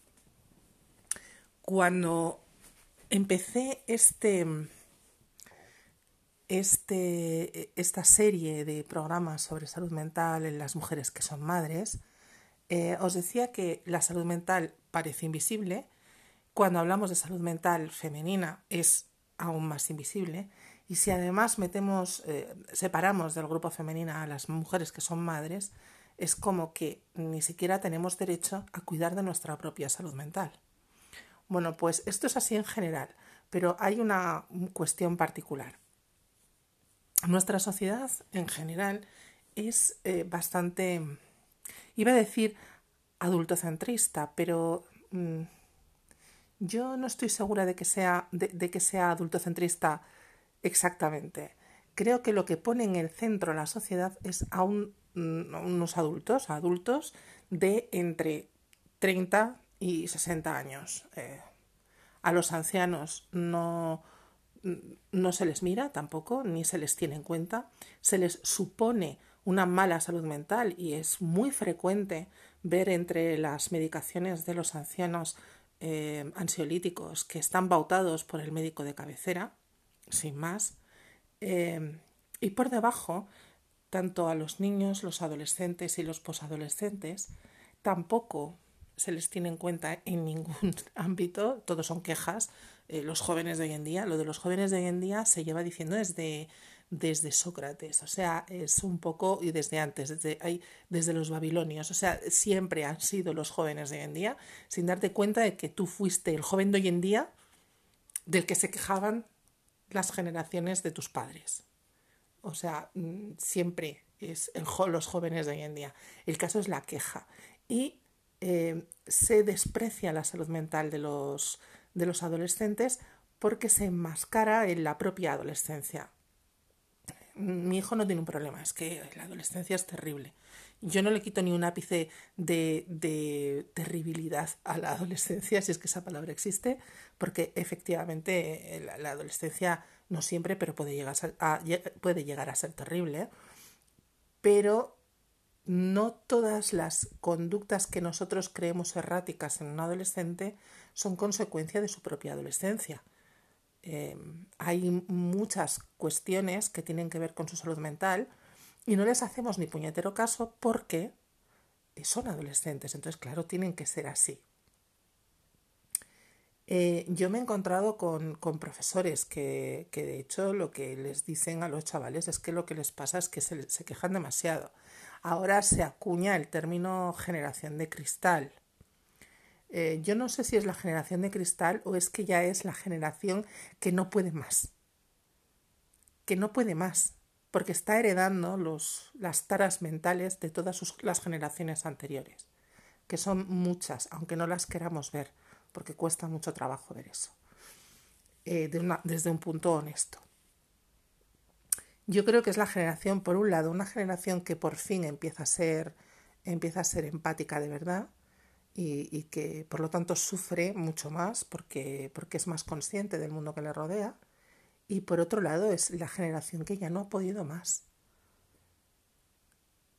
Cuando empecé este, este, esta serie de programas sobre salud mental en las mujeres que son madres, eh, os decía que la salud mental parece invisible. Cuando hablamos de salud mental femenina es aún más invisible. Y si además metemos, eh, separamos del grupo femenina a las mujeres que son madres, es como que ni siquiera tenemos derecho a cuidar de nuestra propia salud mental. Bueno, pues esto es así en general, pero hay una cuestión particular. Nuestra sociedad en general es eh, bastante, iba a decir adultocentrista, pero mm, yo no estoy segura de que sea, de, que sea adultocentrista exactamente. Creo que lo que pone en el centro la sociedad es a, mm, unos adultos, adultos de entre 30 y 60 años. Eh, a los ancianos no, no se les mira tampoco, ni se les tiene en cuenta. Se les supone una mala salud mental y es muy frecuente ver entre las medicaciones de los ancianos eh, ansiolíticos que están bautados por el médico de cabecera, sin más, eh, y por debajo, tanto a los niños, los adolescentes y los posadolescentes, tampoco se les tiene en cuenta en ningún ámbito, todos son quejas, eh, los jóvenes de hoy en día, lo de los jóvenes de hoy en día se lleva diciendo desde desde Sócrates, o sea, es un poco, y desde antes, desde, hay, desde los babilonios, o sea, siempre han sido los jóvenes de hoy en día, sin darte cuenta de que tú fuiste el joven de hoy en día del que se quejaban las generaciones de tus padres. O sea, mm, siempre es el, los jóvenes de hoy en día. El caso es la queja. Y eh, se desprecia la salud mental de los, de los adolescentes porque se enmascara en la propia adolescencia mi hijo no tiene un problema, es que la adolescencia es terrible. Yo no le quito ni un ápice de, de terribilidad a la adolescencia, si es que esa palabra existe, porque efectivamente eh, la, adolescencia no siempre, pero puede llegar a ser, puede llegar a ser terrible. Pero no todas las conductas que nosotros creemos erráticas en un adolescente son consecuencia de su propia adolescencia. Em, hay muchas cuestiones que tienen que ver con su salud mental y no les hacemos ni puñetero caso porque son adolescentes, entonces claro, tienen que ser así. Eh, yo me he encontrado con, profesores que, de hecho lo que les dicen a los chavales es que lo que les pasa es que se quejan demasiado. Ahora se acuña el término generación de cristal eh, yo no sé si es la generación de cristal o es que ya es la generación que no puede más. Que no puede más, porque está heredando los, las taras mentales de todas las generaciones anteriores, que son muchas, aunque no las queramos ver, porque cuesta mucho trabajo ver eso, eh, desde un punto honesto. Yo creo que es la generación, por un lado, una generación que por fin empieza a ser, empieza a ser empática de verdad, y, que por lo tanto sufre mucho más porque, porque es más consciente del mundo que le rodea. Y por otro lado es la generación que ya no ha podido más.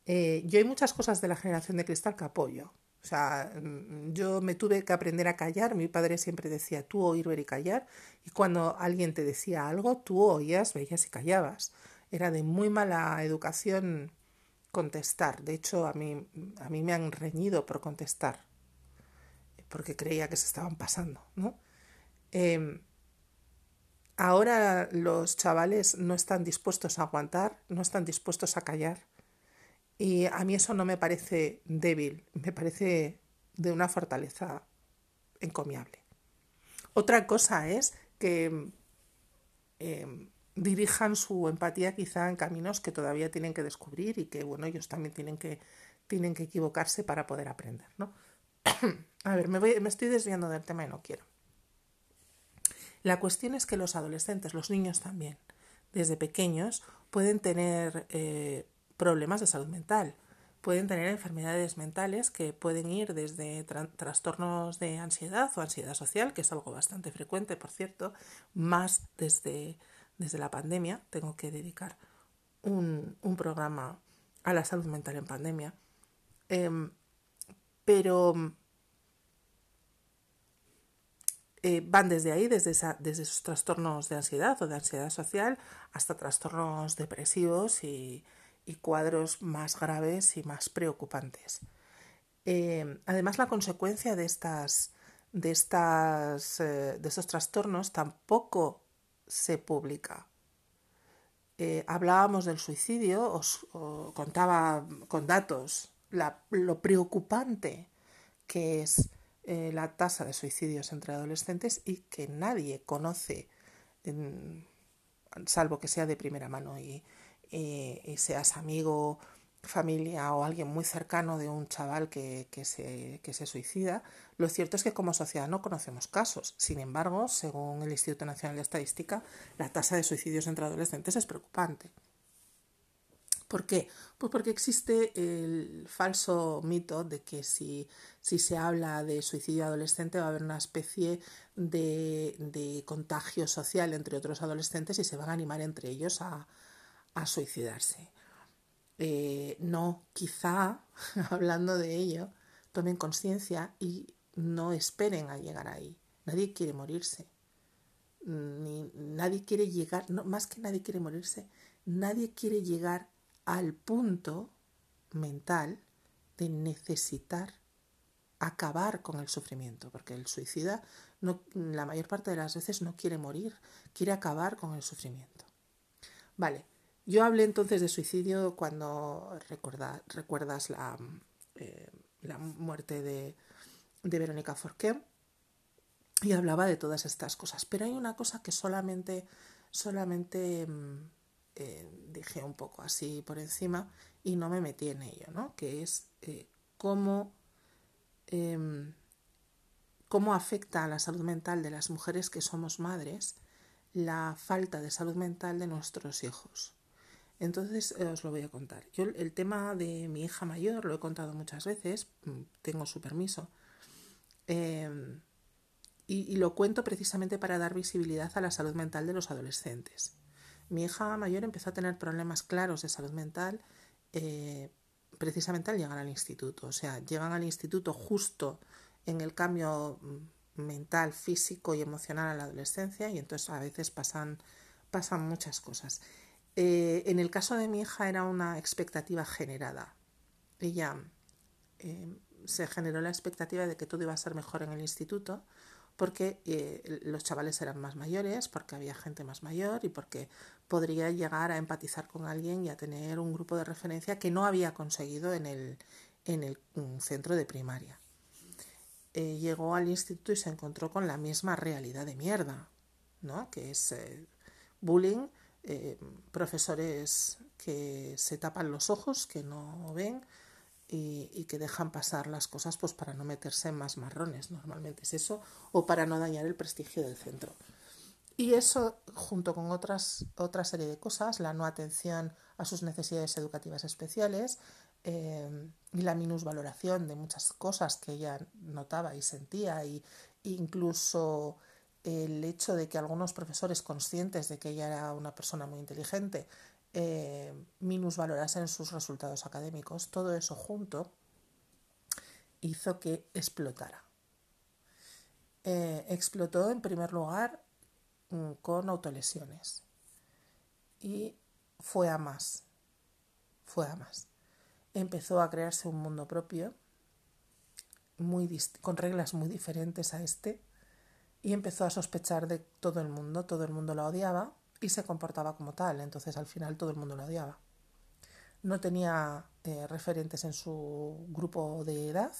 Eh, yo hay muchas cosas de la generación de cristal que apoyo. O sea, mm, yo me tuve que aprender a callar. Mi padre siempre decía tú oír, ver y callar. Y cuando alguien te decía algo, tú oías, veías y callabas. Era de muy mala educación contestar. De hecho, a mí, a mí me han reñido por contestar porque creía que se estaban pasando, ¿no? Em, ahora los chavales no están dispuestos a aguantar, no están dispuestos a callar. Y a mí eso no me parece débil, me parece de una fortaleza encomiable. Otra cosa es que em, dirijan su empatía quizá en caminos que todavía tienen que descubrir y que, bueno, ellos también tienen que, tienen que equivocarse para poder aprender, ¿no? A ver, me, me estoy desviando del tema y no quiero. La cuestión es que los adolescentes, los niños también, desde pequeños, pueden tener eh, problemas de salud mental. Pueden tener enfermedades mentales que pueden ir desde trastornos de ansiedad o ansiedad social, que es algo bastante frecuente, por cierto, más desde, desde la pandemia. Tengo que dedicar un, programa a la salud mental en pandemia. Em, pero eh, van desde ahí, desde, desde esos trastornos de ansiedad o de ansiedad social, hasta trastornos depresivos y, cuadros más graves y más preocupantes. Eh, además, la consecuencia de estas, de estas, eh, de esos trastornos tampoco se publica. hablábamos del suicidio, os, contaba con datos lo preocupante que es eh, la tasa de suicidios entre adolescentes y que nadie conoce, salvo que sea de primera mano y, seas amigo, familia o alguien muy cercano de un chaval que, se, que se suicida, lo cierto es que como sociedad no conocemos casos. Sin embargo, según el Instituto Nacional de Estadística, la tasa de suicidios entre adolescentes es preocupante. ¿Por qué? Pues porque existe el falso mito de que si, si se habla de suicidio adolescente va a haber una especie de, contagio social entre otros adolescentes y se van a animar entre ellos a, suicidarse. Eh, no, quizá, hablando de ello, tomen conciencia y no esperen a llegar ahí. Nadie quiere morirse. Ni, nadie quiere llegar, más que nadie quiere morirse, nadie quiere llegar al punto mental de necesitar acabar con el sufrimiento, porque el suicida no, la mayor parte de las veces no quiere morir, quiere acabar con el sufrimiento. Vale, yo hablé entonces de suicidio cuando recuerdas la, eh, la muerte de, de Verónica Forqué y hablaba de todas estas cosas, pero hay una cosa que solamente, solamente mm, eh, dije un poco así por encima y no me metí en ello, ¿no? Que es eh, cómo, em, cómo afecta a la salud mental de las mujeres que somos madres la falta de salud mental de nuestros hijos. Entonces eh, os lo voy a contar. Yo el tema de mi hija mayor lo he contado muchas veces, mm, tengo su permiso, em, y lo cuento precisamente para dar visibilidad a la salud mental de los adolescentes. Mi hija mayor empezó a tener problemas claros de salud mental eh, precisamente al llegar al instituto. O sea, llegan al instituto justo en el cambio mm, mental, físico y emocional a la adolescencia y entonces a veces pasan, pasan muchas cosas. Eh, en el caso de mi hija era una expectativa generada. Ella eh, se generó la expectativa de que todo iba a ser mejor en el instituto porque eh, los chavales eran más mayores, porque había gente más mayor y porque podría llegar a empatizar con alguien y a tener un grupo de referencia que no había conseguido en el, en el centro de primaria. Eh, llegó al instituto y se encontró con la misma realidad de mierda, ¿no? que es bullying, profesores que se tapan los ojos, que no ven, y, que dejan pasar las cosas pues para no meterse en más marrones, normalmente es eso, o para no dañar el prestigio del centro. Y eso, junto con otras, otra serie de cosas, la no atención a sus necesidades educativas especiales eh, y la minusvaloración de muchas cosas que ella notaba y sentía, y incluso el hecho de que algunos profesores conscientes de que ella era una persona muy inteligente eh, minusvalorasen sus resultados académicos, todo eso junto hizo que explotara. Eh, explotó en primer lugar mm, con autolesiones y fue a más, fue a más. Empezó a crearse un mundo propio muy con reglas muy diferentes a este y empezó a sospechar de todo el mundo, todo el mundo la odiaba y se comportaba como tal, entonces al final todo el mundo lo odiaba. No tenía eh, referentes en su grupo de edad,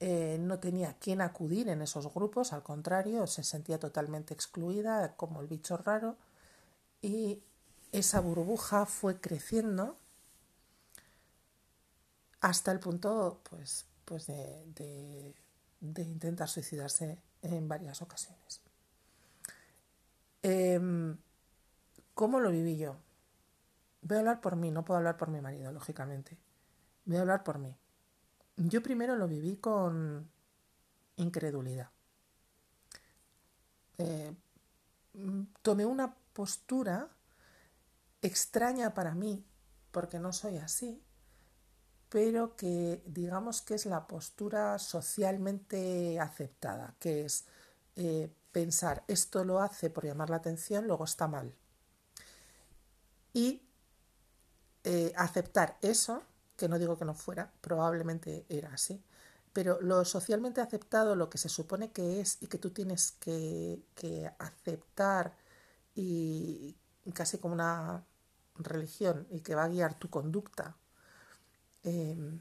eh, no tenía quien acudir en esos grupos, al contrario, se sentía totalmente excluida, como el bicho raro, y esa burbuja fue creciendo hasta el punto pues, pues de intentar suicidarse en varias ocasiones. Em, ¿Cómo lo viví yo? voy a hablar por mí, no puedo hablar por mi marido, lógicamente. Voy a hablar por mí. Yo primero lo viví con incredulidad. Eh, tomé una postura extraña para mí, porque no soy así, pero que digamos que es la postura socialmente aceptada, que es eh, pensar esto lo hace por llamar la atención, luego está mal. Y eh, aceptar eso, que no digo que no fuera, probablemente era así, pero lo socialmente aceptado, lo que se supone que es y que tú tienes que, aceptar y casi como una religión y que va a guiar tu conducta em,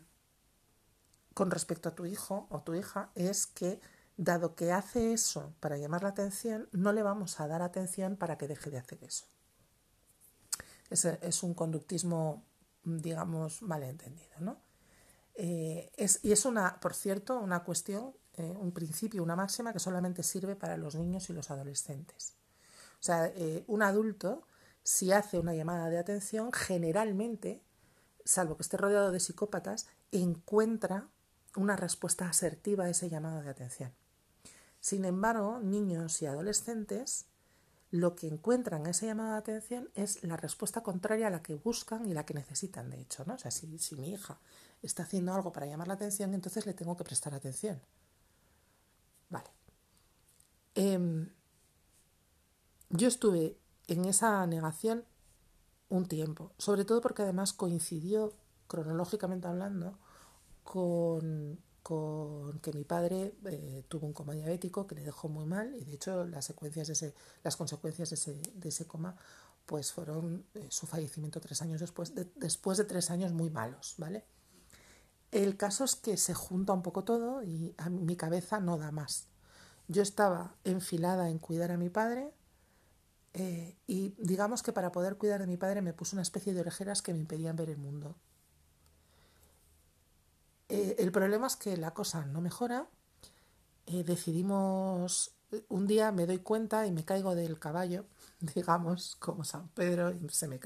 con respecto a tu hijo o tu hija, es que dado que hace eso para llamar la atención, no le vamos a dar atención para que deje de hacer eso. Es, es un conductismo, digamos, malentendido, ¿no? Eh, es, y es una, por cierto, una cuestión, eh, un principio, una máxima que solamente sirve para los niños y los adolescentes. O sea, eh, un adulto, si hace una llamada de atención, generalmente, salvo que esté rodeado de psicópatas, encuentra una respuesta asertiva a ese llamado de atención. Sin embargo, niños y adolescentes lo que encuentran en ese llamado de atención es la respuesta contraria a la que buscan y la que necesitan, de hecho, ¿no? O sea, si mi hija está haciendo algo para llamar la atención, entonces le tengo que prestar atención. Vale. Em, yo estuve en esa negación un tiempo, sobre todo porque además coincidió, cronológicamente hablando, con, que mi padre eh, tuvo un coma diabético que le dejó muy mal y de hecho las, secuencias de ese, las consecuencias de ese, de ese coma pues fueron eh, su fallecimiento tres años después, después de tres años muy malos, ¿vale? El caso es que se junta un poco todo y a mi cabeza no da más. Yo estaba enfilada en cuidar a mi padre eh, y digamos que para poder cuidar de mi padre me puso una especie de orejeras que me impedían ver el mundo. Eh, el problema es que la cosa no mejora. Eh, decidimos, un día me doy cuenta y me caigo del caballo, digamos, como San Pedro, y se me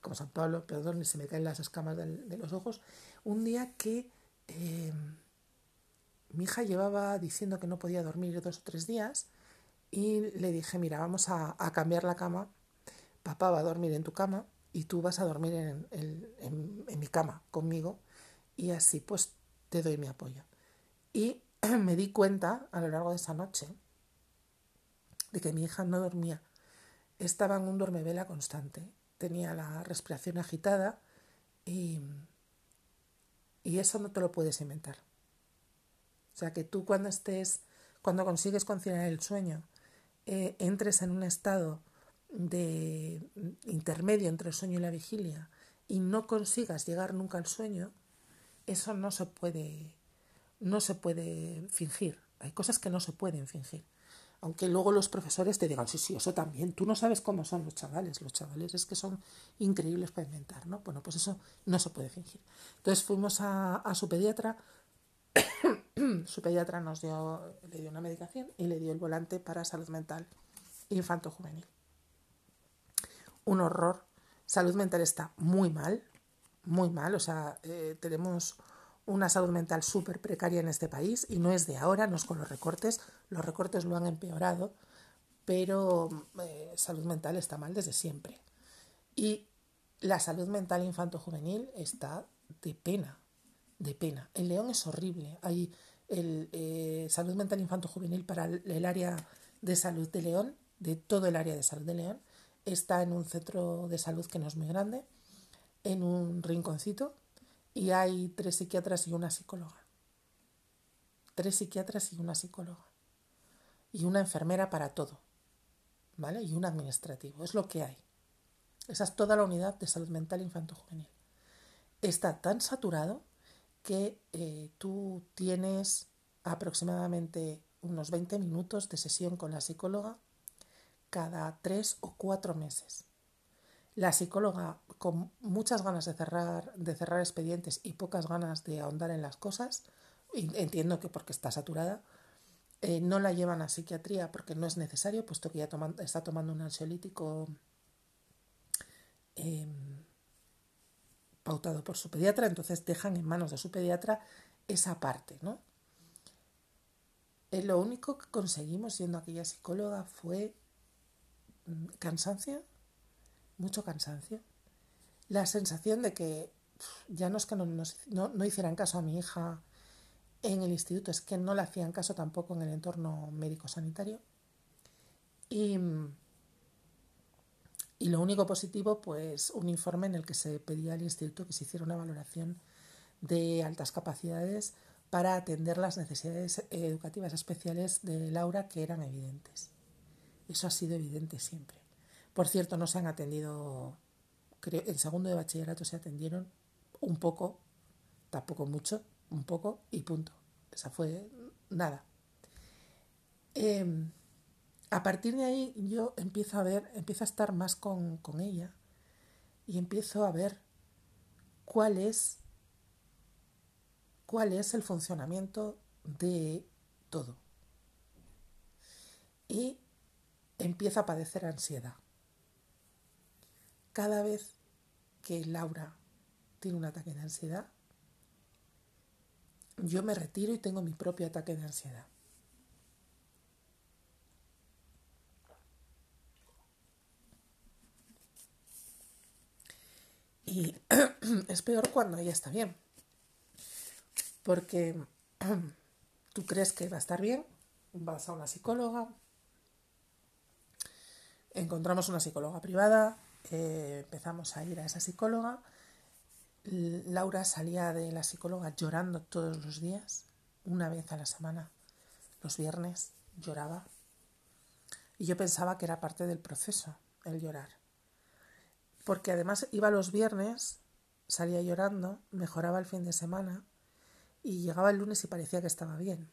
como San Pablo, perdón, y se me caen las escamas de los ojos, un día que mi hija llevaba diciendo que no podía dormir dos o tres días y le dije, mira, vamos a, cambiar la cama, papá va a dormir en tu cama y tú vas a dormir en, en mi cama conmigo y así pues te doy mi apoyo. Y me di cuenta a lo largo de esa noche de que mi hija no dormía, estaba en un dormevela constante tenía la respiración agitada y, y eso no te lo puedes inventar. O sea que tú cuando estés, cuando consigues conciliar el sueño, eh, entres en un estado de intermedio entre el sueño y la vigilia y no consigas llegar nunca al sueño, eso no se puede, no se puede fingir. Hay cosas que no se pueden fingir aunque luego los profesores te digan, sí, sí, eso también, tú no sabes cómo son los chavales, los chavales es que son increíbles para inventar, ¿no? Bueno, pues eso no se puede fingir. Entonces fuimos a, su pediatra, su pediatra nos dio, le dio una medicación y le dio el volante para salud mental infanto-juvenil. Un horror. Salud mental está muy mal, muy mal, o sea, eh, tenemos una salud mental súper precaria en este país y no es de ahora, no es con los recortes, los recortes lo han empeorado, pero eh, salud mental está mal desde siempre. Y la salud mental infanto-juvenil está de pena, de pena. El León es horrible. El, eh, salud mental infanto-juvenil para el, área de salud de León, de todo el área de salud de León, está en un centro de salud que no es muy grande, en un rinconcito y hay tres psiquiatras y una psicóloga. Tres psiquiatras y una psicóloga. Y una enfermera para todo. ¿Vale? Y un administrativo. Es lo que hay. Esa es toda la unidad de salud mental infanto-juvenil. Está tan saturado que eh, tú tienes aproximadamente unos 20 minutos de sesión con la psicóloga cada tres o cuatro meses. La psicóloga, con muchas ganas de cerrar, de cerrar expedientes y pocas ganas de ahondar en las cosas, entiendo que porque está saturada, eh, no la llevan a psiquiatría porque no es necesario, puesto que ya está tomando un ansiolítico em, pautado por su pediatra, entonces dejan en manos de su pediatra esa parte, ¿no? Eh, lo único que conseguimos siendo aquella psicóloga fue mm, cansancio, mucho cansancio, la sensación de que ya no es que no, no, hicieran caso a mi hija en el instituto, es que no le hacían caso tampoco en el entorno médico-sanitario. Y, y, lo único positivo, pues un informe en el que se pedía al instituto que se hiciera una valoración de altas capacidades para atender las necesidades educativas especiales de Laura que eran evidentes. Eso ha sido evidente siempre. Por cierto, no se han atendido, creo, en segundo de bachillerato se atendieron un poco, tampoco mucho, un poco y punto. Esa fue nada. Em, a partir de ahí yo empiezo a ver, empiezo a estar más con, con ella y empiezo a ver cuál es cuál es el funcionamiento de todo. Y empieza a padecer ansiedad. Cada vez que Laura tiene un ataque de ansiedad, yo me retiro y tengo mi propio ataque de ansiedad. Y es peor cuando ella está bien porque tú crees que va a estar bien, vas a una psicóloga, encontramos una psicóloga privada, eh, empezamos a ir a esa psicóloga. Laura salía de la psicóloga llorando todos los días, una vez a la semana, los viernes lloraba. Y yo pensaba que era parte del proceso, el llorar. Porque además iba los viernes, salía llorando, mejoraba el fin de semana y llegaba el lunes y parecía que estaba bien.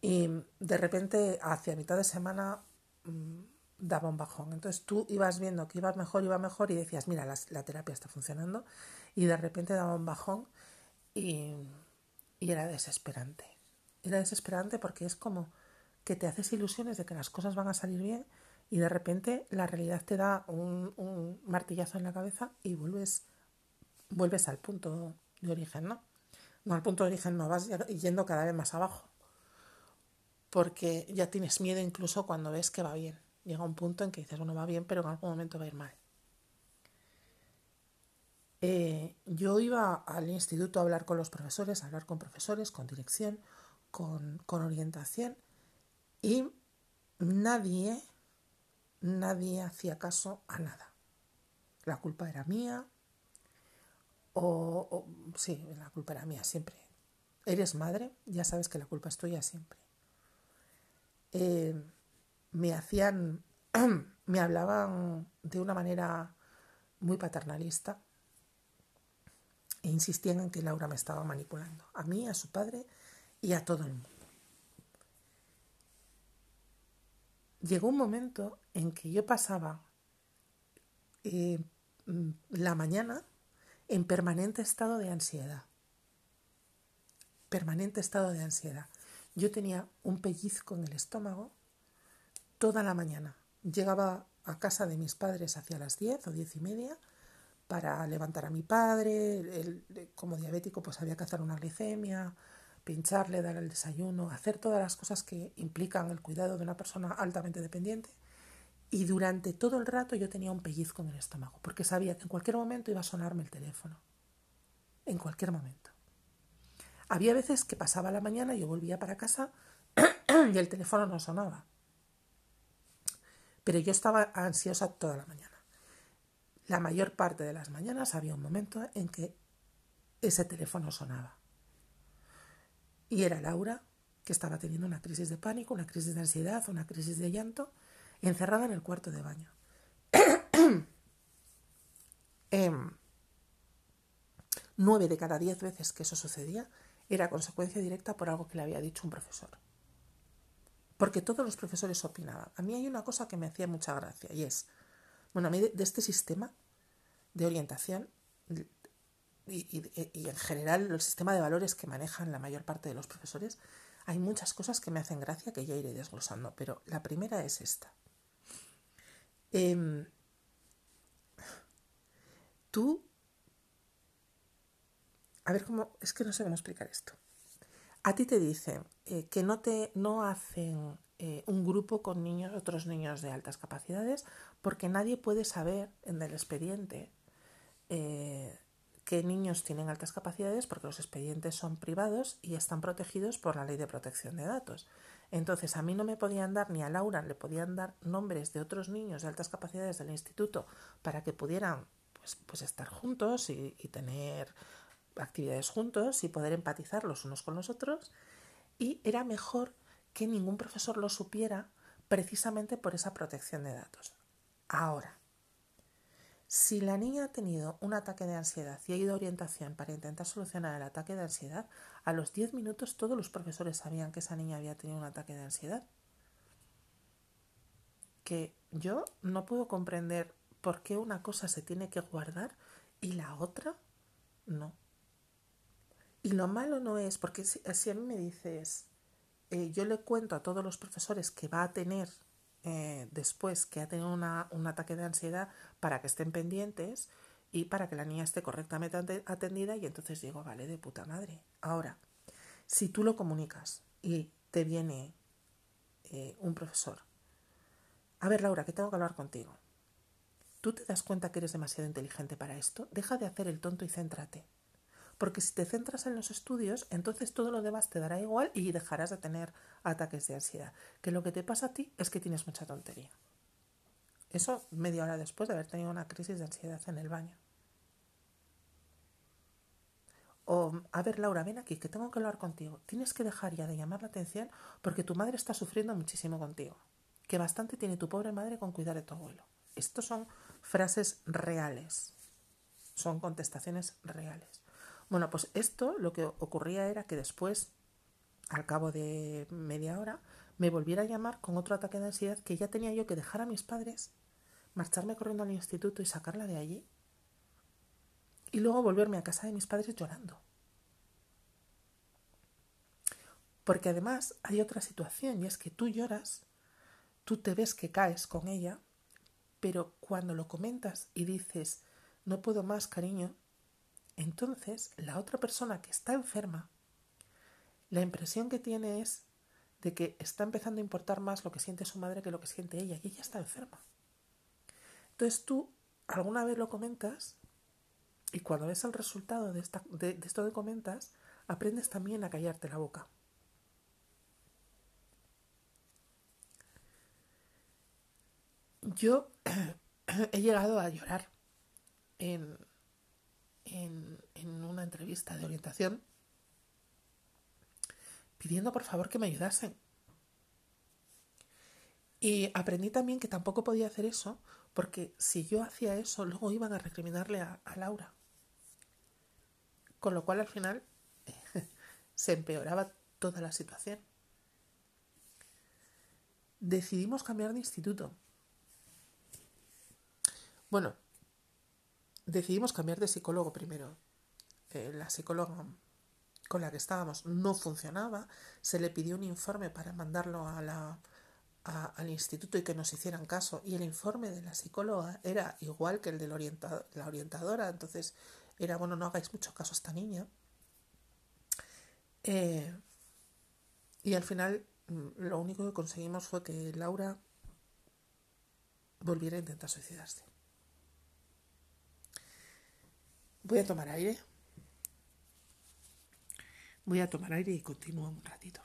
Y de repente, hacia mitad de semana, mm, daba un bajón. Entonces tú ibas viendo que iba mejor, iba mejor y decías, mira, la, terapia está funcionando. Y de repente daba un bajón y era desesperante. Era desesperante porque es como que te haces ilusiones de que las cosas van a salir bien y de repente la realidad te da un, martillazo en la cabeza y vuelves vuelves al punto de origen, ¿no? No al punto de origen, no, vas yendo cada vez más abajo. Porque ya tienes miedo incluso cuando ves que va bien. Llega un punto en que dices, bueno, va bien, pero en algún momento va a ir mal. Eh, yo iba al instituto a hablar con los profesores, a hablar con profesores, con dirección, con, con orientación, y nadie, nadie hacía caso a nada. La culpa era mía, o, sí, la culpa era mía siempre. Eres madre, ya sabes que la culpa es tuya siempre. Eh, me hacían, me hablaban de una manera muy paternalista e insistían en que Laura me estaba manipulando, a mí, a su padre y a todo el mundo. Llegó un momento en que yo pasaba eh, la mañana en permanente estado de ansiedad. Permanente estado de ansiedad. Yo tenía un pellizco en el estómago toda la mañana. Llegaba a casa de mis padres hacia las 10 o diez y media para levantar a mi padre. como diabético, pues había que hacer una glicemia, pincharle, dar el desayuno, hacer todas las cosas que implican el cuidado de una persona altamente dependiente. Y durante todo el rato yo tenía un pellizco en el estómago, porque sabía que en cualquier momento iba a sonarme el teléfono. En cualquier momento. Había veces que pasaba la mañana yo volvía para casa y el teléfono no sonaba. Pero yo estaba ansiosa toda la mañana. La mayor parte de las mañanas había un momento en que ese teléfono sonaba. Y era Laura, que estaba teniendo una crisis de pánico, una crisis de ansiedad, una crisis de llanto, encerrada en el cuarto de baño. Em, nueve de cada diez veces que eso sucedía era consecuencia directa por algo que le había dicho un profesor. Porque todos los profesores opinaban. A mí hay una cosa que me hacía mucha gracia y es, bueno, a mí de, este sistema de orientación y, y, en general el sistema de valores que manejan la mayor parte de los profesores, hay muchas cosas que me hacen gracia que ya iré desglosando, pero la primera es esta. Em, tú... A ver cómo... Es que no sé cómo explicar esto. A ti te dicen eh, que no, te, no hacen eh, un grupo con niños, otros niños de altas capacidades, porque nadie puede saber en el expediente eh, qué niños tienen altas capacidades, porque los expedientes son privados y están protegidos por la ley de protección de datos. Entonces, a mí no me podían dar, ni a Laura le podían dar nombres de otros niños de altas capacidades del instituto para que pudieran pues, pues estar juntos y tener actividades juntos y poder empatizar los unos con los otros. Y era mejor que ningún profesor lo supiera precisamente por esa protección de datos. Ahora, si la niña ha tenido un ataque de ansiedad y ha ido a orientación para intentar solucionar el ataque de ansiedad, a los 10 minutos todos los profesores sabían que esa niña había tenido un ataque de ansiedad. Que yo no puedo comprender por qué una cosa se tiene que guardar y la otra no. Y lo malo no es, porque si, a mí me dices, eh, yo le cuento a todos los profesores que va a tener eh, después que ha tenido un ataque de ansiedad para que estén pendientes y para que la niña esté correctamente atendida y entonces digo, vale, de puta madre. Ahora, si tú lo comunicas y te viene eh, un profesor, a ver Laura, que tengo que hablar contigo. ¿Tú te das cuenta que eres demasiado inteligente para esto? Deja de hacer el tonto y céntrate. Porque si te centras en los estudios, entonces todo lo demás te dará igual y dejarás de tener ataques de ansiedad. Que lo que te pasa a ti es que tienes mucha tontería. Eso media hora después de haber tenido una crisis de ansiedad en el baño. O, a ver, Laura, ven aquí, que tengo que hablar contigo. Tienes que dejar ya de llamar la atención porque tu madre está sufriendo muchísimo contigo. Que bastante tiene tu pobre madre con cuidar de tu abuelo. Estos son frases reales. Son contestaciones reales. Bueno, pues esto lo que ocurría era que después, al cabo de media hora, me volviera a llamar con otro ataque de ansiedad que ya tenía yo que dejar a mis padres, marcharme corriendo al instituto y sacarla de allí, y luego volverme a casa de mis padres llorando. Porque además hay otra situación y es que tú lloras, tú te ves que caes con ella, pero cuando lo comentas y dices, no puedo más, cariño, entonces, la otra persona que está enferma, la impresión que tiene es de que está empezando a importar más lo que siente su madre que lo que siente ella, y ella está enferma. Entonces tú alguna vez lo comentas y cuando ves el resultado de, de esto que comentas, aprendes también a callarte la boca. Yo he llegado a llorar en, en, una entrevista de orientación pidiendo por favor que me ayudasen. Y aprendí también que tampoco podía hacer eso porque si yo hacía eso luego iban a recriminarle a, Laura. Con lo cual al final se empeoraba toda la situación. Decidimos cambiar de instituto. Bueno, decidimos cambiar de psicólogo primero. Eh, la psicóloga con la que estábamos no funcionaba, se le pidió un informe para mandarlo a la, al instituto y que nos hicieran caso, y el informe de la psicóloga era igual que el de la orientadora, entonces era, bueno, no hagáis mucho caso a esta niña. Eh, y al final mm, lo único que conseguimos fue que Laura volviera a intentar suicidarse. Voy a tomar aire. Voy a tomar aire y continúo un ratito.